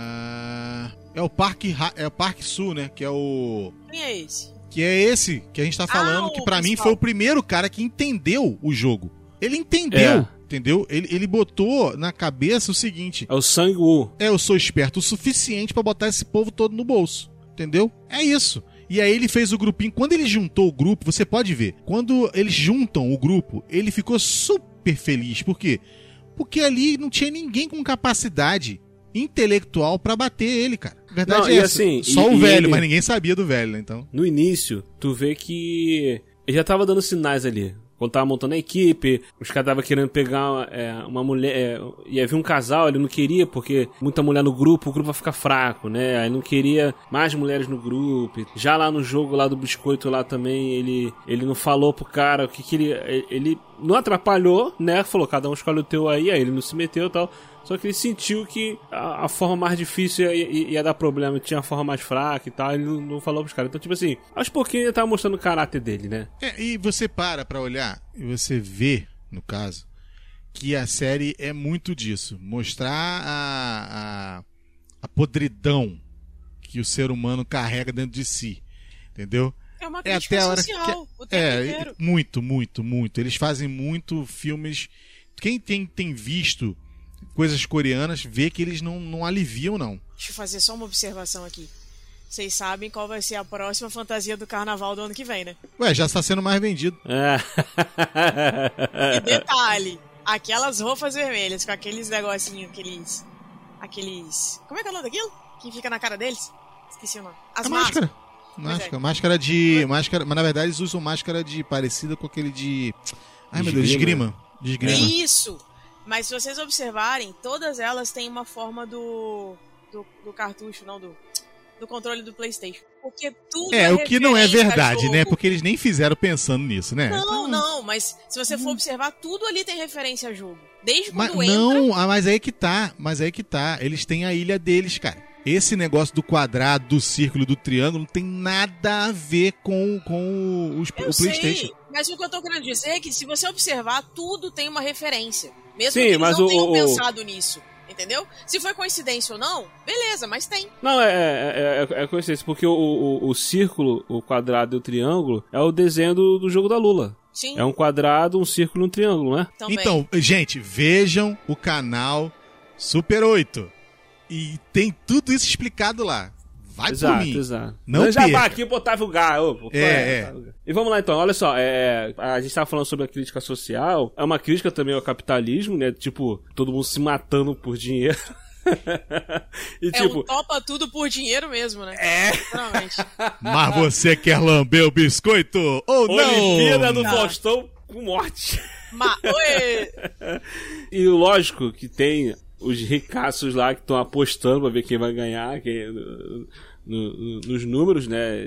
Ah, É o Parque é o Parque Sul, né? Que é o Quem é esse? que é esse que a gente tá falando, Ah, que pra mim foi o primeiro cara que entendeu o jogo. Ele entendeu, É. entendeu? Ele, ele botou na cabeça o seguinte: É o sangue Wu. é, eu sou esperto o suficiente pra botar esse povo todo no bolso. Entendeu? É isso. E aí ele fez o grupinho. Quando ele juntou o grupo, você pode ver. Quando eles juntam o grupo, ele ficou super feliz. Por quê? Porque ali não tinha ninguém com capacidade intelectual pra bater ele, cara. A verdade Não, é e essa. assim, Só e- o velho, ele- mas ninguém sabia do velho, né? Então. no início, tu vê que ele já tava dando sinais ali. Quando tava montando a equipe, os caras estavam querendo pegar é, uma mulher. É, ia vir um casal, ele não queria, porque muita mulher no grupo, o grupo vai ficar fraco, né? Aí não queria mais mulheres no grupo. Já lá no jogo lá do biscoito lá também, ele, ele não falou pro cara o que queria. Ele não atrapalhou, né? Falou, cada um escolhe o teu aí, aí ele não se meteu e tal. Só que ele sentiu que a, a forma mais difícil ia, ia- ia dar problema, tinha a forma mais fraca e tal, ele não, não falou pros caras. Então, tipo assim, aos pouquinhos ele tava mostrando o caráter dele, né? É, e você para pra olhar e você vê, no caso, que a série é muito disso. Mostrar a, a, a podridão que o ser humano carrega dentro de si. Entendeu? É uma É crítica até a hora social que. o tempo É, inteiro. muito, muito, muito. Eles fazem muito filmes. Quem tem, tem visto coisas coreanas vê que eles não, não aliviam, não. Deixa eu fazer só uma observação aqui. Vocês sabem qual vai ser a próxima fantasia do carnaval do ano que vem, né? Ué, já está sendo mais vendido. É. E detalhe, aquelas roupas vermelhas com aqueles negocinhos, aqueles. Aqueles. Como é que é o nome daquilo? Que fica na cara deles? Esqueci o nome. As a máscaras. máscara. Máscara, máscara de. Máscara, mas na verdade eles usam máscara de parecida com aquele de. Ai meu Deus, de Esgrima. esgrima. De esgrima. Isso! Mas se vocês observarem, todas elas têm uma forma do. do, do cartucho, não do. do controle do PlayStation. Porque tudo é É, o que não é verdade, né? Porque eles nem fizeram pensando nisso, né? Não, não, mas se você for observar, tudo ali tem referência a jogo. Desde Mas, quando entra. não, ah, mas aí que tá. Mas aí que tá. Eles têm a ilha deles, cara. Esse negócio do quadrado, do círculo, do triângulo não tem nada a ver com, com os, Eu o PlayStation. sei, mas o que eu tô querendo dizer é que se você observar, tudo tem uma referência. Mesmo Sim, que eles mas não o- tenham o- pensado nisso. Entendeu? Se foi coincidência ou não, beleza, mas tem. Não, é, é, é, é coincidência, porque o, o, o círculo, o quadrado e o triângulo é o desenho do, do jogo da Lula. Sim, É um quadrado, um círculo e um triângulo, né? também. Então, gente, vejam o canal Super 8. E tem tudo isso explicado lá. Vai por exato, mim. exato. Não já perca. aqui pro Otávio Gá. ô, pô, É, é. E vamos lá então, olha só, é, a gente tava falando sobre a crítica social, é uma crítica também ao capitalismo, né? Tipo, todo mundo se matando por dinheiro. e é tipo, um topa tudo por dinheiro mesmo, né? É. Mas você quer lamber o biscoito ou não? Olimpíada no. Faustão, com morte. Ma Oi! E lógico que tem os ricaços lá que estão apostando pra ver quem vai ganhar, quem, no- no- nos números, né?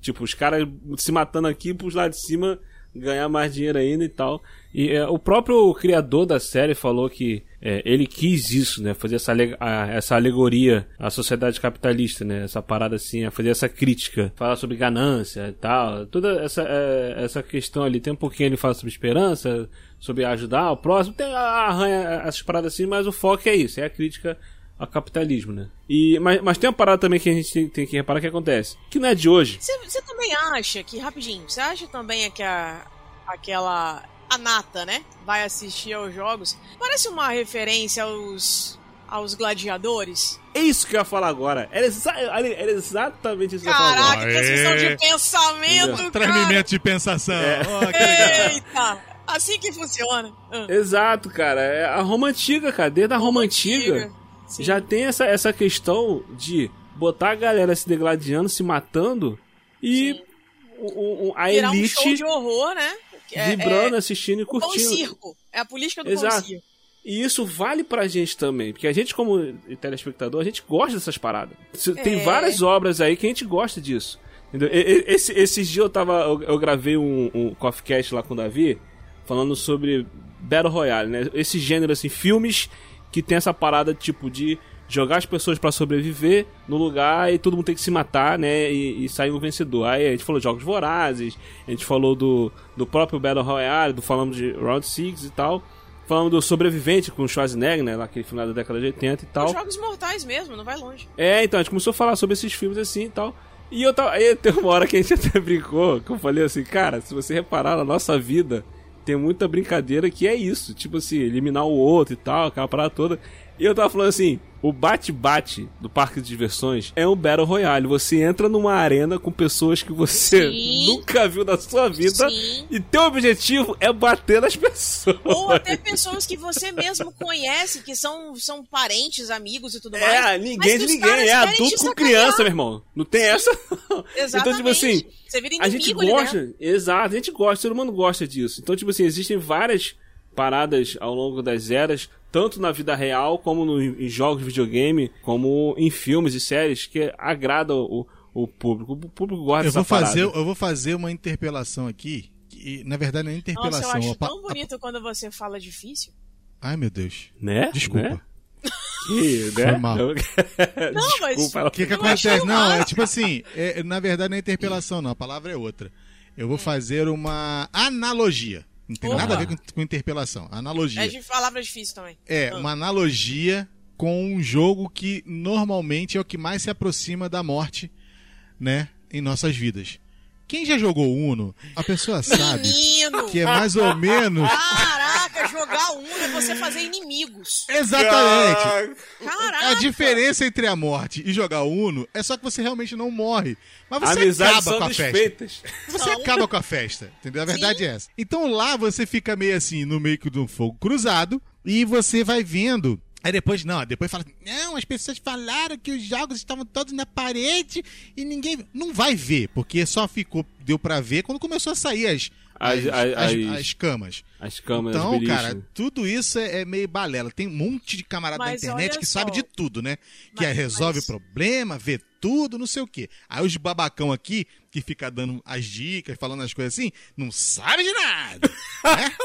Tipo, os caras se matando aqui pros lá de cima ganhar mais dinheiro ainda e tal. E é, o próprio criador da série falou que é, ele quis isso, né? Fazer essa, a- essa alegoria à sociedade capitalista, né? Essa parada assim, fazer essa crítica, falar sobre ganância e tal. Toda essa, é, essa questão ali. Tem um pouquinho ele fala sobre esperança, sobre ajudar o próximo. Tem arranha essas paradas assim, mas o foco é isso, é a crítica ao capitalismo, né? E, mas, mas tem uma parada também que a gente tem, tem que reparar que acontece. Que não é de hoje. Você também acha que, rapidinho, você acha também que a, aquela. A Nata, né? Vai assistir aos jogos. Parece uma referência aos. aos gladiadores. É isso que eu ia falar agora. Era, exa era exatamente isso que eu ia falar agora. Caraca, que transmissão de pensamento, cara! Transmimento de pensação. É. Legal. Eita! Assim que funciona. Ah. Exato, cara. É a Roma Antiga, cara. Desde a Roma Antiga. Sim. já tem essa, essa questão de botar a galera se degladiando, se matando e o, o- a Virar um show elite de horror, né? É- vibrando, é, assistindo e pão curtindo. circo. É a política do Exato. pão circo. E isso vale pra gente também, porque a gente, como telespectador, a gente gosta dessas paradas. Tem É. várias obras aí que a gente gosta disso. Esse, esses dias eu tava. Eu, eu gravei um, um Coffee Cast lá com o Davi, falando sobre Battle Royale, né? Esse gênero, assim, filmes que tem essa parada tipo de jogar as pessoas pra sobreviver no lugar e todo mundo tem que se matar, né? E, e sair um vencedor. Aí a gente falou de Jogos Vorazes, a gente falou do, do próprio Battle Royale, do, falamos de Round 6 e tal. Falando do Sobrevivente com o Schwarzenegger, né? Naquele final da década de 80 e tal. Os jogos mortais mesmo, não vai longe. É, então, a gente começou a falar sobre esses filmes assim e tal. E eu tava. Aí tem uma hora que a gente até brincou, que eu falei assim, cara, se você reparar na nossa vida, tem muita brincadeira que é isso. Tipo assim, eliminar o outro e tal, aquela parada toda. E eu tava falando assim, o bate-bate do parque de diversões é um Battle Royale. Você entra numa arena com pessoas que você Sim. nunca viu na sua vida. Sim. E teu objetivo é bater nas pessoas. Ou até pessoas que você mesmo conhece, que são, são parentes, amigos e tudo mais. É, ninguém de ninguém. É adulto com criança, meu irmão. Não tem essa. não. Exatamente. Então, tipo assim, Você vira a gente inimigo ali gosta. dentro. Exato, a gente gosta, o ser humano gosta disso. Então, tipo assim, existem várias paradas ao longo das eras, tanto na vida real, como no, em jogos de videogame, como em filmes e séries, que agradam o, o público. O público gosta Eu vou, fazer, parada. eu vou fazer uma interpelação aqui. Que, na verdade, não é Nossa, eu interpelação. acho a pa- tão bonito quando você fala difícil. Ai, meu Deus. Né? Desculpa. Né? Que, né? Foi mal. Não, mas- Desculpa, O que que acontece? Não, é tipo assim, é, na verdade não é interpelação, não. A palavra é outra. Eu vou fazer uma analogia. Não tem Opa. nada a ver com, com interpelação. Analogia. É de palavra difícil também. É, Ah. uma analogia com um jogo que normalmente é o que mais se aproxima da morte, né, em nossas vidas. Quem já jogou Uno, a pessoa sabe Menino! que é mais ou menos Caraca, jogar um é você fazer inimigos. exatamente. Caraca! A diferença entre a morte e jogar Uno é só que você realmente não morre. Mas você Amizades acaba com a festa. Você Não. acaba com a festa, entendeu? A verdade é essa. Então lá você fica meio assim, no meio de um fogo cruzado, e você vai vendo. Aí depois, não, depois fala, não, as pessoas falaram que os jogos estavam todos na parede e ninguém. Não vai ver, porque só ficou, deu pra ver quando começou a sair as, As- as, as- as- as- as camas. As câmeras, Então, beliches. cara, tudo isso é, é meio balela. Tem um monte de camarada Mas na internet que só. sabe de tudo, né? Que Mas- é, resolve mas- problema, vê tudo, não sei o quê. Aí os babacão aqui, que fica dando as dicas, falando as coisas assim, não sabe de nada. né?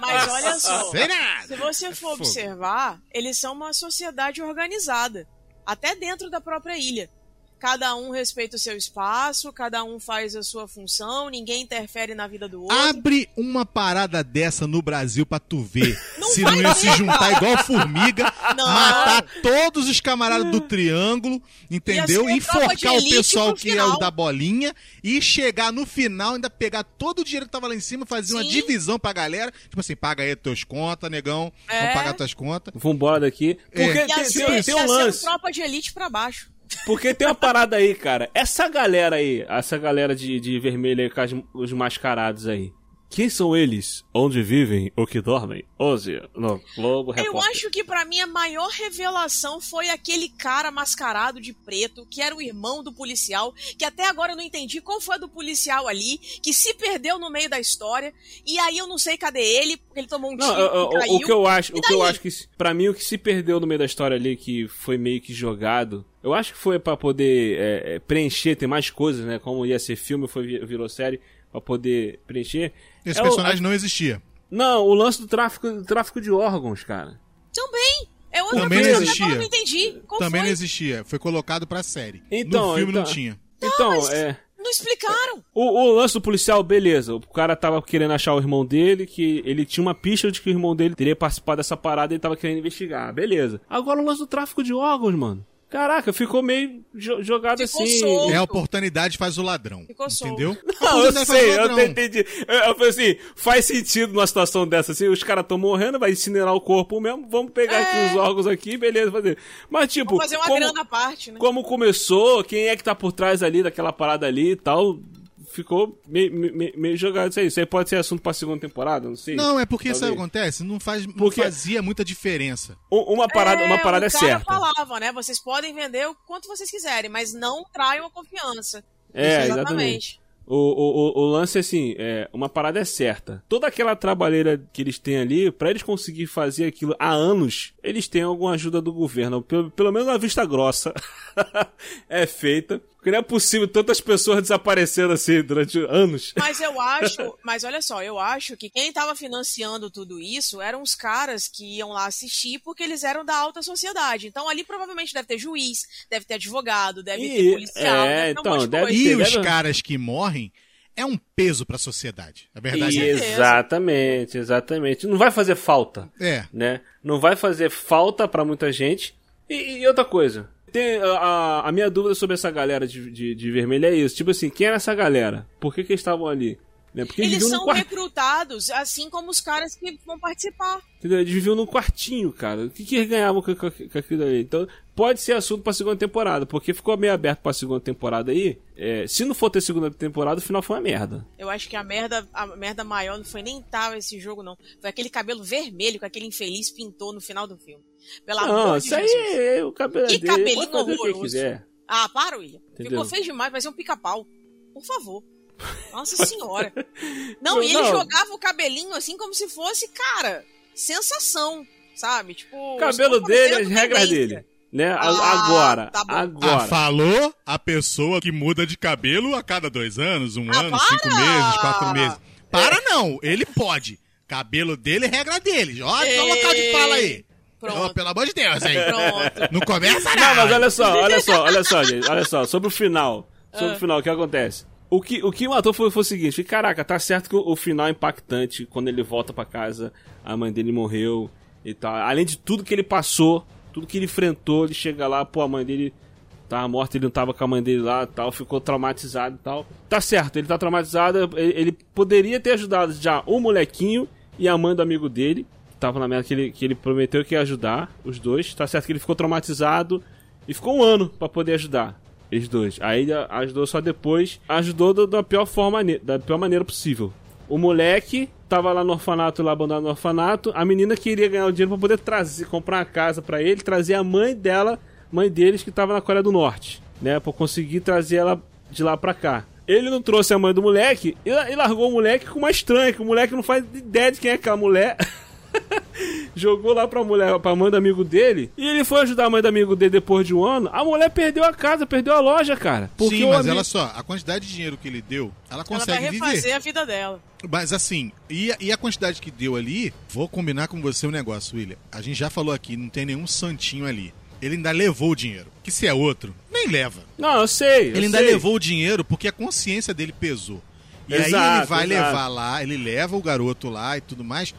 Mas olha só. Sei nada. Se você for Fogo. observar, eles são uma sociedade organizada. Até dentro da própria ilha. Cada um respeita o seu espaço, cada um faz a sua função, ninguém interfere na vida do outro. Abre uma parada dessa no Brasil pra tu ver. Não se não ia se juntar igual formiga, Não. matar todos os camaradas do triângulo, entendeu? Enforcar o pessoal que é final. o da bolinha e chegar no final, ainda pegar todo o dinheiro que tava lá em cima, fazer uma Sim. divisão pra galera. Tipo assim, paga aí tuas contas, negão. É. Vamos pagar tuas contas. Vambora daqui. Porque É. Tem, tem- tem ia um lance. tropa de elite pra baixo. Porque tem uma parada aí, cara. Essa galera aí, essa galera de, de vermelho aí, com as- os mascarados aí. Quem são eles? Onde vivem? O que dormem? Hoje, no Globo Eu Repórter. acho que pra mim a maior revelação foi aquele cara mascarado de preto, que era o irmão do policial, que até agora eu não entendi qual foi a do policial ali, que se perdeu no meio da história, e aí eu não sei cadê ele, porque ele tomou um Não, tiro eu- eu- e caiu. o que eu acho, o que eu acho que para mim o que se perdeu no meio da história ali que foi meio que jogado, eu acho que foi pra poder é, é, preencher, tem mais coisas, né? Como ia ser filme, foi vi- virou série pra poder preencher. Esse É o- personagem não existia. Não, o lance do tráfico, do tráfico de órgãos, cara. Também. É outra Também coisa não que eu existia. não entendi. Qual Também foi? não existia. Foi colocado pra série. Então, no filme não então- tinha. Então, é. Não explicaram. O, o lance do policial, beleza. O cara tava querendo achar o irmão dele, que ele tinha uma pista de que o irmão dele teria participado dessa parada e ele tava querendo investigar. Beleza. Agora o lance do tráfico de órgãos, mano. Caraca, ficou meio jo- jogado Ficou assim. solto. É a oportunidade faz o ladrão. Ficou solto. entendeu? Não, eu sei, eu entendi. Eu, eu falei assim, faz sentido numa situação dessa, assim, os caras tão morrendo, vai incinerar o corpo mesmo, vamos pegar É. aqui os órgãos aqui, beleza, fazer. Mas tipo, Vou fazer uma como, grana à parte, né? como começou, quem é que tá por trás ali daquela parada ali e tal, ficou meio, meio, meio jogado isso aí. Isso aí pode ser assunto pra segunda temporada, não sei. Não, é porque sabe o que Talvez. acontece? Não, faz, não Porque- fazia muita diferença. Uma parada, uma parada é o cara certa. falava, né? Vocês podem vender o quanto vocês quiserem, mas não traiam a confiança. É, Isso, exatamente. O, o, o, o lance, assim, é, uma parada é certa. Toda aquela trabalheira que eles têm ali, pra eles conseguir fazer aquilo há anos, eles têm alguma ajuda do governo. Pelo, pelo menos a vista grossa é feita. Porque não é possível tantas pessoas desaparecendo assim durante anos. Mas eu acho, mas olha só, eu acho que quem tava financiando tudo isso eram os caras que iam lá assistir porque eles eram da alta sociedade. Então ali provavelmente deve ter juiz, deve ter advogado, deve E- ter policial, é, deve ter um então, monte de deve coisa. E ter, os deve- caras que morrem é um peso pra sociedade. A verdade é essa. Exatamente, exatamente. Não vai fazer falta. É. né? Não vai fazer falta pra muita gente. E, e outra coisa, tem a, a- minha dúvida sobre essa galera de, de, de vermelho é isso. Tipo assim, quem era essa galera? Por que, que eles estavam ali? Né? Porque Eles num são quarto, recrutados, assim como os caras que vão participar. entendeu? Eles viviam num quartinho, cara. O que, que eles ganhavam com, com, com aquilo ali? Então, pode ser assunto pra segunda temporada, porque ficou meio aberto pra segunda temporada aí. É, se não for ter segunda temporada, o final foi uma merda. Eu acho que a merda, a merda maior não foi nem tal esse jogo, não. Foi aquele cabelo vermelho que aquele infeliz pintou no final do filme. Pelo não, amor de isso Jesus. é o cabelo Que cabelinho Pode horroroso. quiser. Ah, para, William. Entendeu? Ficou feio demais, parecia um pica-pau. Por favor. Nossa senhora. Não, Não, e ele não. jogava o cabelinho assim como se fosse, cara, sensação, sabe? Tipo, O cabelo dele, as regras dele. Né? Ah, agora, tá agora. Ah, falou a pessoa que muda de cabelo a cada dois anos, um Ah, ano, para! cinco meses, quatro meses. Para não, ele pode. Cabelo dele é regra dele. Olha o local de fala aí. Pronto. Oh, pelo amor de Deus, hein? Pronto. Não começa não. Não, mas olha só, olha só, olha só, gente, olha só, sobre o final. Sobre Ah. o final, o que acontece? O que, o que matou foi, foi o seguinte, que, caraca, tá certo que o, o final é impactante, quando ele volta pra casa, a mãe dele morreu e tal. Além de tudo que ele passou, tudo que ele enfrentou, ele chega lá, pô, a mãe dele tava morta, ele não tava com a mãe dele lá e tal, ficou traumatizado e tal. Tá certo, ele tá traumatizado, ele, ele poderia ter ajudado já o molequinho e a mãe do amigo dele, tava na merda que ele, que ele prometeu que ia ajudar, os dois. Tá certo que ele ficou traumatizado e ficou um ano pra poder ajudar. Eles dois. Aí ele ajudou só depois. Ajudou da, da pior forma, da pior maneira possível. O moleque tava lá no orfanato, lá abandonado no orfanato. A menina queria ganhar o dinheiro pra poder trazer, comprar uma casa pra ele, trazer a mãe dela, mãe deles que tava na Coreia do Norte, né, Pra conseguir trazer ela de lá pra cá. Ele não trouxe a mãe do moleque e largou o moleque com uma estranha, que o moleque não faz ideia de quem é aquela mulher. Jogou lá pra mulher, pra mãe do amigo dele. E ele foi ajudar a mãe do amigo dele depois de um ano. A mulher perdeu a casa, perdeu a loja, cara. Porque Sim, mas ami- olha só, a quantidade de dinheiro que ele deu, ela Ela consegue vai viver. refazer a vida dela. Mas assim, e a, e a quantidade que deu ali, vou combinar com você um negócio, William. A gente já falou aqui, não tem nenhum santinho ali. Ele ainda levou o dinheiro. Que se é outro, nem leva. Não, eu sei. eu Ele ainda sei. levou o dinheiro porque a consciência dele pesou. E aí Exato, ele vai exato. levar lá, ele leva o garoto lá e tudo mais.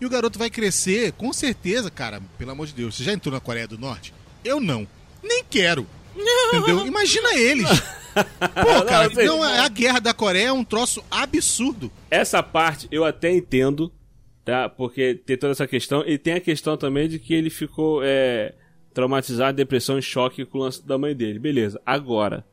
E o garoto vai crescer, com certeza, cara, pelo amor de Deus. Você já entrou na Coreia do Norte? Eu não. Nem quero. Entendeu? Imagina eles. Pô, cara, eu sei. não, a guerra da Coreia é um troço absurdo. Essa parte eu até entendo, tá? Porque tem toda essa questão. E tem a questão também de que ele ficou é, traumatizado, depressão e choque com o lance da mãe dele. Beleza. Agora,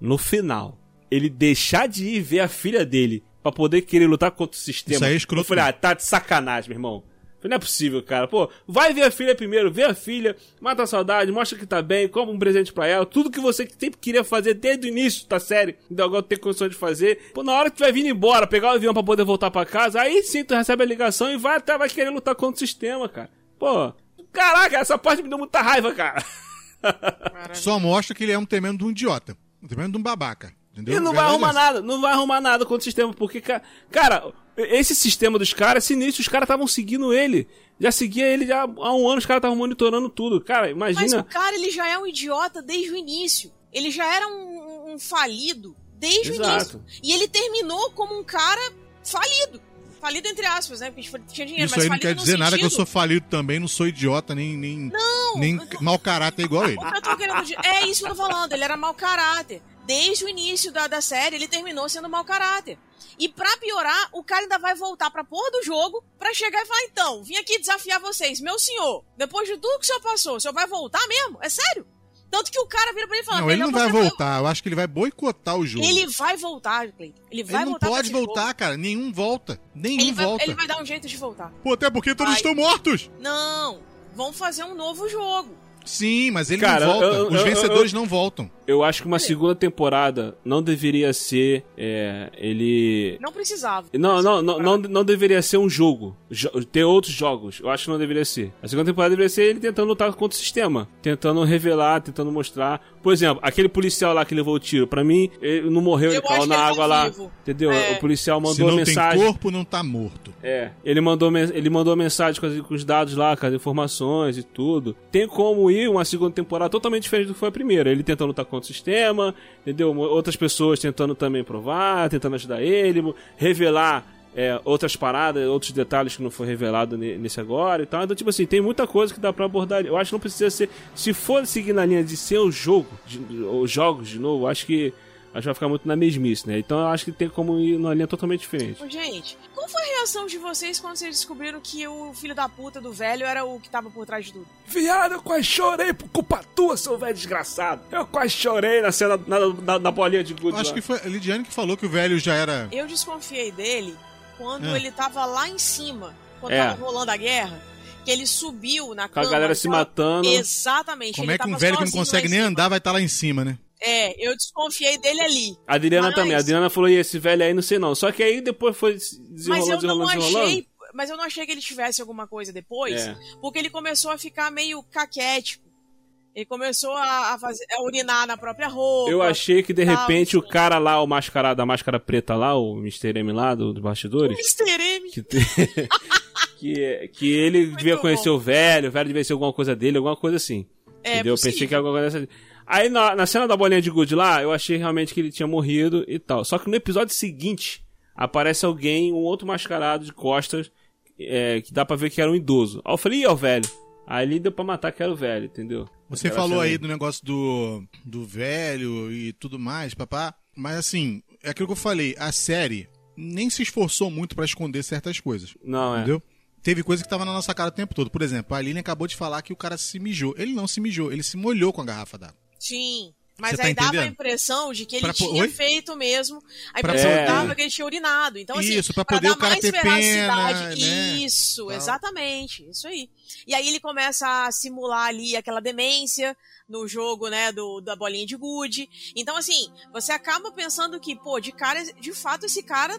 no final, ele deixar de ir ver a filha dele pra poder querer lutar contra o sistema. Isso aí é escroto Eu falei, ah, tá de sacanagem, meu irmão. Falei, Não é possível, cara. Pô, vai ver a filha primeiro, vê a filha, mata a saudade, mostra que tá bem, compra um presente pra ela, tudo que você sempre queria fazer desde o início da série, ainda agora tem condições de fazer. Pô, na hora que tu vai vindo embora, pegar o avião pra poder voltar pra casa, aí sim tu recebe a ligação e vai até vai querer lutar contra o sistema, cara. Pô, caraca, essa parte me deu muita raiva, cara. Só mostra que ele é um tremendo de um idiota. Um tremendo de um babaca. Entendeu? E não vai é arrumar nada, não vai arrumar nada contra o sistema, porque, ca- cara, esse sistema dos caras é sinistro, os caram estavam seguindo ele. Já seguia ele já há um ano, os caras estavam monitorando tudo. Cara, Mas imagina. o cara, ele já é um idiota desde o início. Ele já era um, um falido desde o Exato. início. E ele terminou como um cara falido. Falido entre aspas, né? Porque tinha dinheiro, Isso mas aí não quer dizer nada que eu sentido- sou falido também, não sou idiota, nem, nem, nem mau caráter igual ele. O que eu tô querendo dizer- É isso que eu tô falando, ele era mau caráter. Desde o início da, da série, ele terminou sendo mau caráter. E pra piorar, o cara ainda vai voltar pra porra do jogo pra chegar e falar: então, vim aqui desafiar vocês, meu senhor, depois de tudo que o senhor passou, o senhor vai voltar mesmo? É sério? Tanto que o cara vira pra ele e fala: Não, ele não "Melhor vai voltar. Eu acho que ele vai boicotar o jogo. Ele vai voltar, Cleiton. Ele vai Ele não voltar pra pode esse jogo. voltar, cara. Nenhum volta. Nenhum Ele vai, volta. ele vai dar um jeito de voltar. Pô, até porque todos Vai. estão mortos. Não, vão fazer um novo jogo. Sim, mas ele Cara, não volta. eu- eu- Os eu- vencedores não voltam. Eu acho que uma segunda temporada não deveria ser. É, ele. Não precisava. Não, não, não, não, não deveria ser um jogo. Jo- ter outros jogos. Eu acho que não deveria ser. A segunda temporada deveria ser ele tentando lutar contra o sistema. Tentando revelar, tentando mostrar. Por exemplo, aquele policial lá que levou o tiro. Pra mim, ele não morreu, Eu ele caiu na ele tá água lá. vivo. Entendeu? É. O policial Se mandou não mensagem. tem corpo, não tá morto. É, ele mandou, ele mandou mensagem com, as- com os dados lá, com as informações e tudo. Tem como ir uma segunda temporada totalmente diferente do que foi a primeira. Ele tentando lutar contra o sistema, entendeu? Outras pessoas tentando também provar, tentando ajudar ele, revelar é, outras paradas, outros detalhes que não foi revelado ne- nesse agora e tal. Então, tipo assim, tem muita coisa que dá pra abordar. Eu acho que não precisa ser. Se for seguir na linha de ser o jogo, de, os jogos de novo, acho que. Acho que vai ficar muito na mesmice, né? Então eu acho que tem como ir numa linha totalmente diferente. Gente, qual foi a reação de vocês quando vocês descobriram que o filho da puta do velho era o que tava por trás de tudo? Viado, eu quase chorei por culpa tua, seu velho desgraçado. Eu quase chorei na cena, na, na, na bolinha de gude Eu acho lá. que foi a Lidiane que falou que o velho já era. Eu desconfiei dele quando Ah. ele tava lá em cima, quando É. tava rolando a guerra, que ele subiu na Com a cama. galera se matando. Exatamente. Como ele é que um velho que não consegue nem andar vai estar lá em cima, né? É, eu desconfiei dele ali. A Adriana Mas- também. A Adriana falou, e esse velho aí, não sei não. Só que aí depois foi Mas desenrolando, eu não desenrolando, desenrolando. achei. Mas eu não achei que ele tivesse alguma coisa depois, É. porque ele começou a ficar meio caquético. Ele começou a, a fazer, a urinar na própria roupa. Eu achei que de tal, repente o assim. cara lá, o mascarado, da máscara preta lá, o Mr. M lá, do, dos bastidores, Mr. M. que, que, que ele devia conhecer bom. o velho, o velho devia ser alguma coisa dele, alguma coisa assim. É entendeu? Eu possível. pensei que alguma coisa dessa. Aí na, na cena da bolinha de gude lá, eu achei realmente que ele tinha morrido e tal. Só que no episódio seguinte, aparece alguém, um outro mascarado de costas, é, que dá pra ver que era um idoso. Aí eu falei, ih, é o velho. Aí ali deu pra matar que era o velho, entendeu? Você falou aí do negócio do, do velho e tudo mais, papá. Mas assim, é aquilo que eu falei, a série nem se esforçou muito pra esconder certas coisas. Não, é. Entendeu? Teve coisa que tava na nossa cara o tempo todo. Por exemplo, a Aline acabou de falar que o cara se mijou. Ele não se mijou, ele se molhou com a garrafa d'água. Sim. Mas tá aí dava a entendendo? impressão de que ele Pra tinha Oi? feito mesmo. A impressão poder- dava que ele tinha urinado. Então, assim, Isso, pra pra poder dar o cara mais ter veracidade. pena, né? Isso, exatamente. Isso aí. E aí ele começa a simular ali aquela demência no jogo, né, do, da bolinha de gude. Então, assim, você acaba pensando que, pô, de cara, de fato, esse cara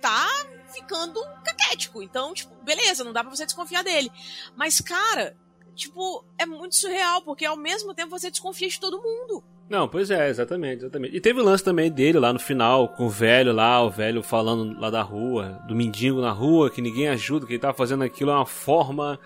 tá ficando caquético. Então, tipo, beleza, não dá pra você desconfiar dele. Mas, cara, tipo, é muito surreal, porque ao mesmo tempo você desconfia de todo mundo. Não, pois é, exatamente, exatamente. E teve o lance também dele lá no final, com o velho lá, o velho falando lá da rua, do mendigo na rua, que ninguém ajuda, que ele tava fazendo aquilo é uma forma.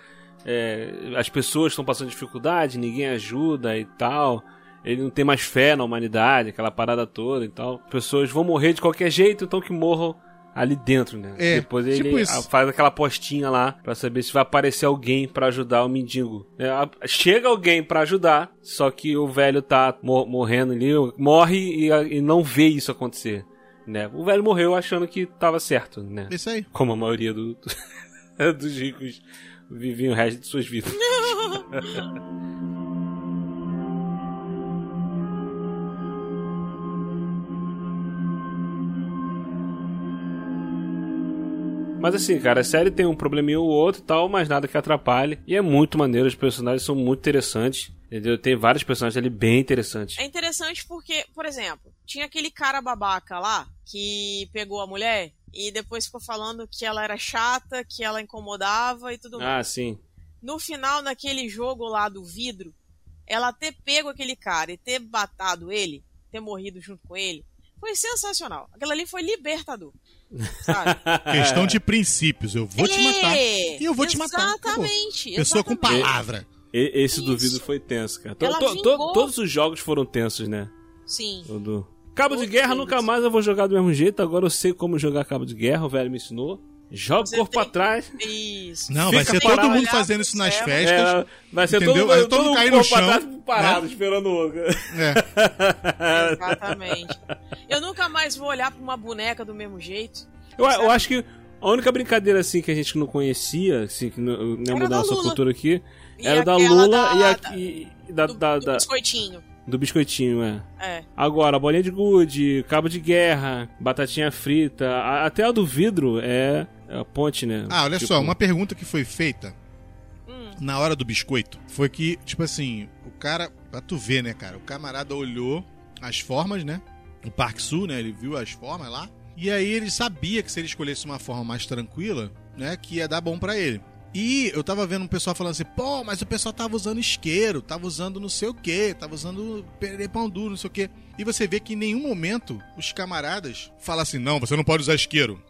é, as pessoas estão passando dificuldade, ninguém ajuda e tal. Ele não tem mais fé na humanidade, aquela parada toda e tal. Pessoas vão morrer de qualquer jeito, então que morram ali dentro, né? É, Depois ele tipo isso. faz aquela apostinha lá pra saber se vai aparecer alguém pra ajudar o mendigo. É, chega alguém pra ajudar, só que o velho tá mo- morrendo ali, morre e, e não vê isso acontecer. Né? O velho morreu achando que tava certo, né? Isso aí. Como a maioria do- dos ricos viviam o resto de suas vidas. Mas assim, cara, a série tem um probleminha ou outro e tal, mas nada que atrapalhe. E é muito maneiro, os personagens são muito interessantes. Entendeu? Tem vários personagens ali bem interessantes. É interessante porque, por exemplo, tinha aquele cara babaca lá que pegou a mulher e depois ficou falando que ela era chata, que ela incomodava e tudo mais. Ah, sim. No final, naquele jogo lá do vidro, ela ter pego aquele cara e ter batado ele, ter morrido junto com ele, foi sensacional. Aquilo ali foi libertador. Sabe? Questão de princípios. Eu vou te matar. É, E eu vou te matar. Exatamente. Pessoa com palavra. E- esse do Isso. vidro foi tenso, cara. To- to- to- todos os jogos foram tensos, né? Sim. O do- Cabo de guerra, nunca mais eu vou jogar do mesmo jeito. Agora eu sei como jogar cabo de guerra, o velho me ensinou. Joga Você o corpo tem- pra trás. Isso. Não, vai ser parado, todo mundo fazendo isso nas céu. festas. É, vai ser entendeu? todo, Vai todo todo mundo mundo cair com o no chão, trás parado, né? esperando o outro. É. Exatamente. Eu nunca mais vou olhar pra uma boneca do mesmo jeito. Eu, eu acho que a única brincadeira assim que a gente não conhecia, assim, que não, Era mudar nossa cultura aqui, E era da Lula da- e, a, da- e- e da, do, da- do da- biscoitinho. Do biscoitinho, é. É. Agora, bolinha de gude, cabo de guerra, batatinha frita, a- até a do vidro é, é a ponte, né? Ah, olha Tipo, só, uma pergunta que foi feita Hum. na hora do biscoito foi que, tipo assim, o cara, pra tu ver, né, cara, o camarada olhou as formas, né? O Parque Sul, né? Ele viu as formas lá. E aí ele sabia que se ele escolhesse uma forma mais tranquila, né, que ia dar bom pra ele. E eu tava vendo um pessoal falando assim, pô, mas o pessoal tava usando isqueiro, tava usando não sei o que, tava usando pão duro, não sei o que. E você vê que em nenhum momento os camaradas falam assim, não, você não pode usar isqueiro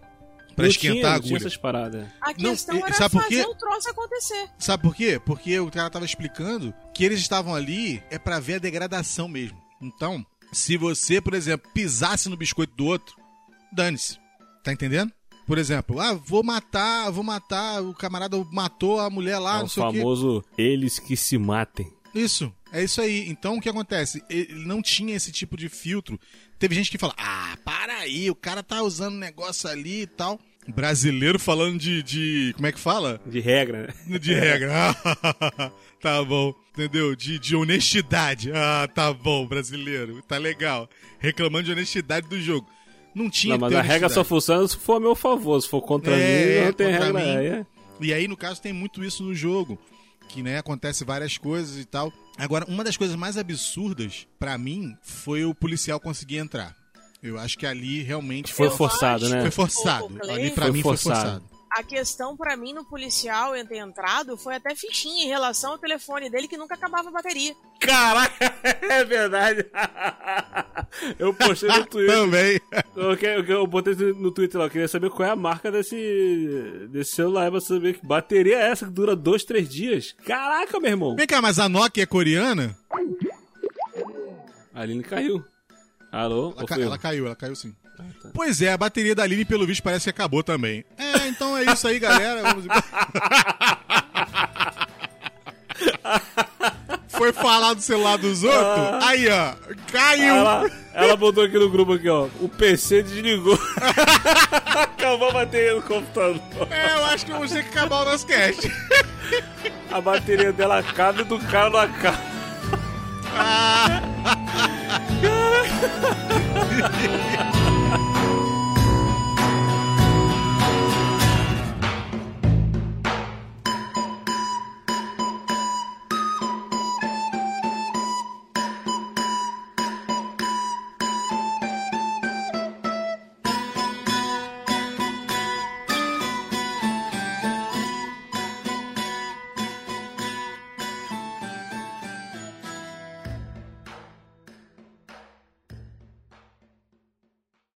pra não esquentar tinha, a não tinha agulha. essas paradas. A Não, questão e- era sabe por fazer quê? o troço acontecer. Sabe por quê? Porque o cara tava explicando que eles estavam ali é pra ver a degradação mesmo. Então, se você, por exemplo, pisasse no biscoito do outro, dane-se. Tá entendendo? Por exemplo, ah, vou matar, vou matar, o camarada matou a mulher lá, é não o sei o quê. famoso eles que se matem. Isso, é isso aí. Então o que acontece? Ele não tinha esse tipo de filtro. Teve gente que fala: ah, para aí, o cara tá usando negócio ali e tal. Brasileiro falando de. de como é que fala? De regra, né? De regra. tá bom. Entendeu? De, de honestidade. Ah, tá bom, brasileiro. Tá legal. Reclamando de honestidade do jogo. Não tinha Não, mas a regra só funciona se for a meu favor. Se for contra É, mim, não tem regra. mim. aí é. E aí, no caso, tem muito isso no jogo. Que, né, acontece várias coisas e tal. Agora, uma das coisas mais absurdas, pra mim, foi o policial conseguir entrar. Eu acho que ali realmente Foi forçado, né? Foi forçado. Ali Foi mim forçado. foi forçado. A questão pra mim no policial ter entrado foi até fichinha em relação ao telefone dele que nunca acabava a bateria. Caraca, é verdade. Eu postei no Twitter. Também. Eu, eu, eu botei no Twitter lá, eu queria saber qual é a marca desse, desse celular pra saber que bateria é essa que dura dois, três dias. Caraca, meu irmão. Vem cá, mas a Nokia é coreana? A Aline caiu. Alô? Ela, ca- ela caiu, ela caiu sim. Pois é, a bateria da Aline, pelo visto, parece que acabou também. É, então é isso aí, galera. Vamos... Foi falar do celular dos outros, ah. aí ó, caiu. Ela, ela botou aqui no grupo aqui, ó, o PC desligou. Acabou a bateria do computador. É, eu acho que vou ter que acabar o nosso cast. A bateria dela acaba e do carro não acaba. Ah.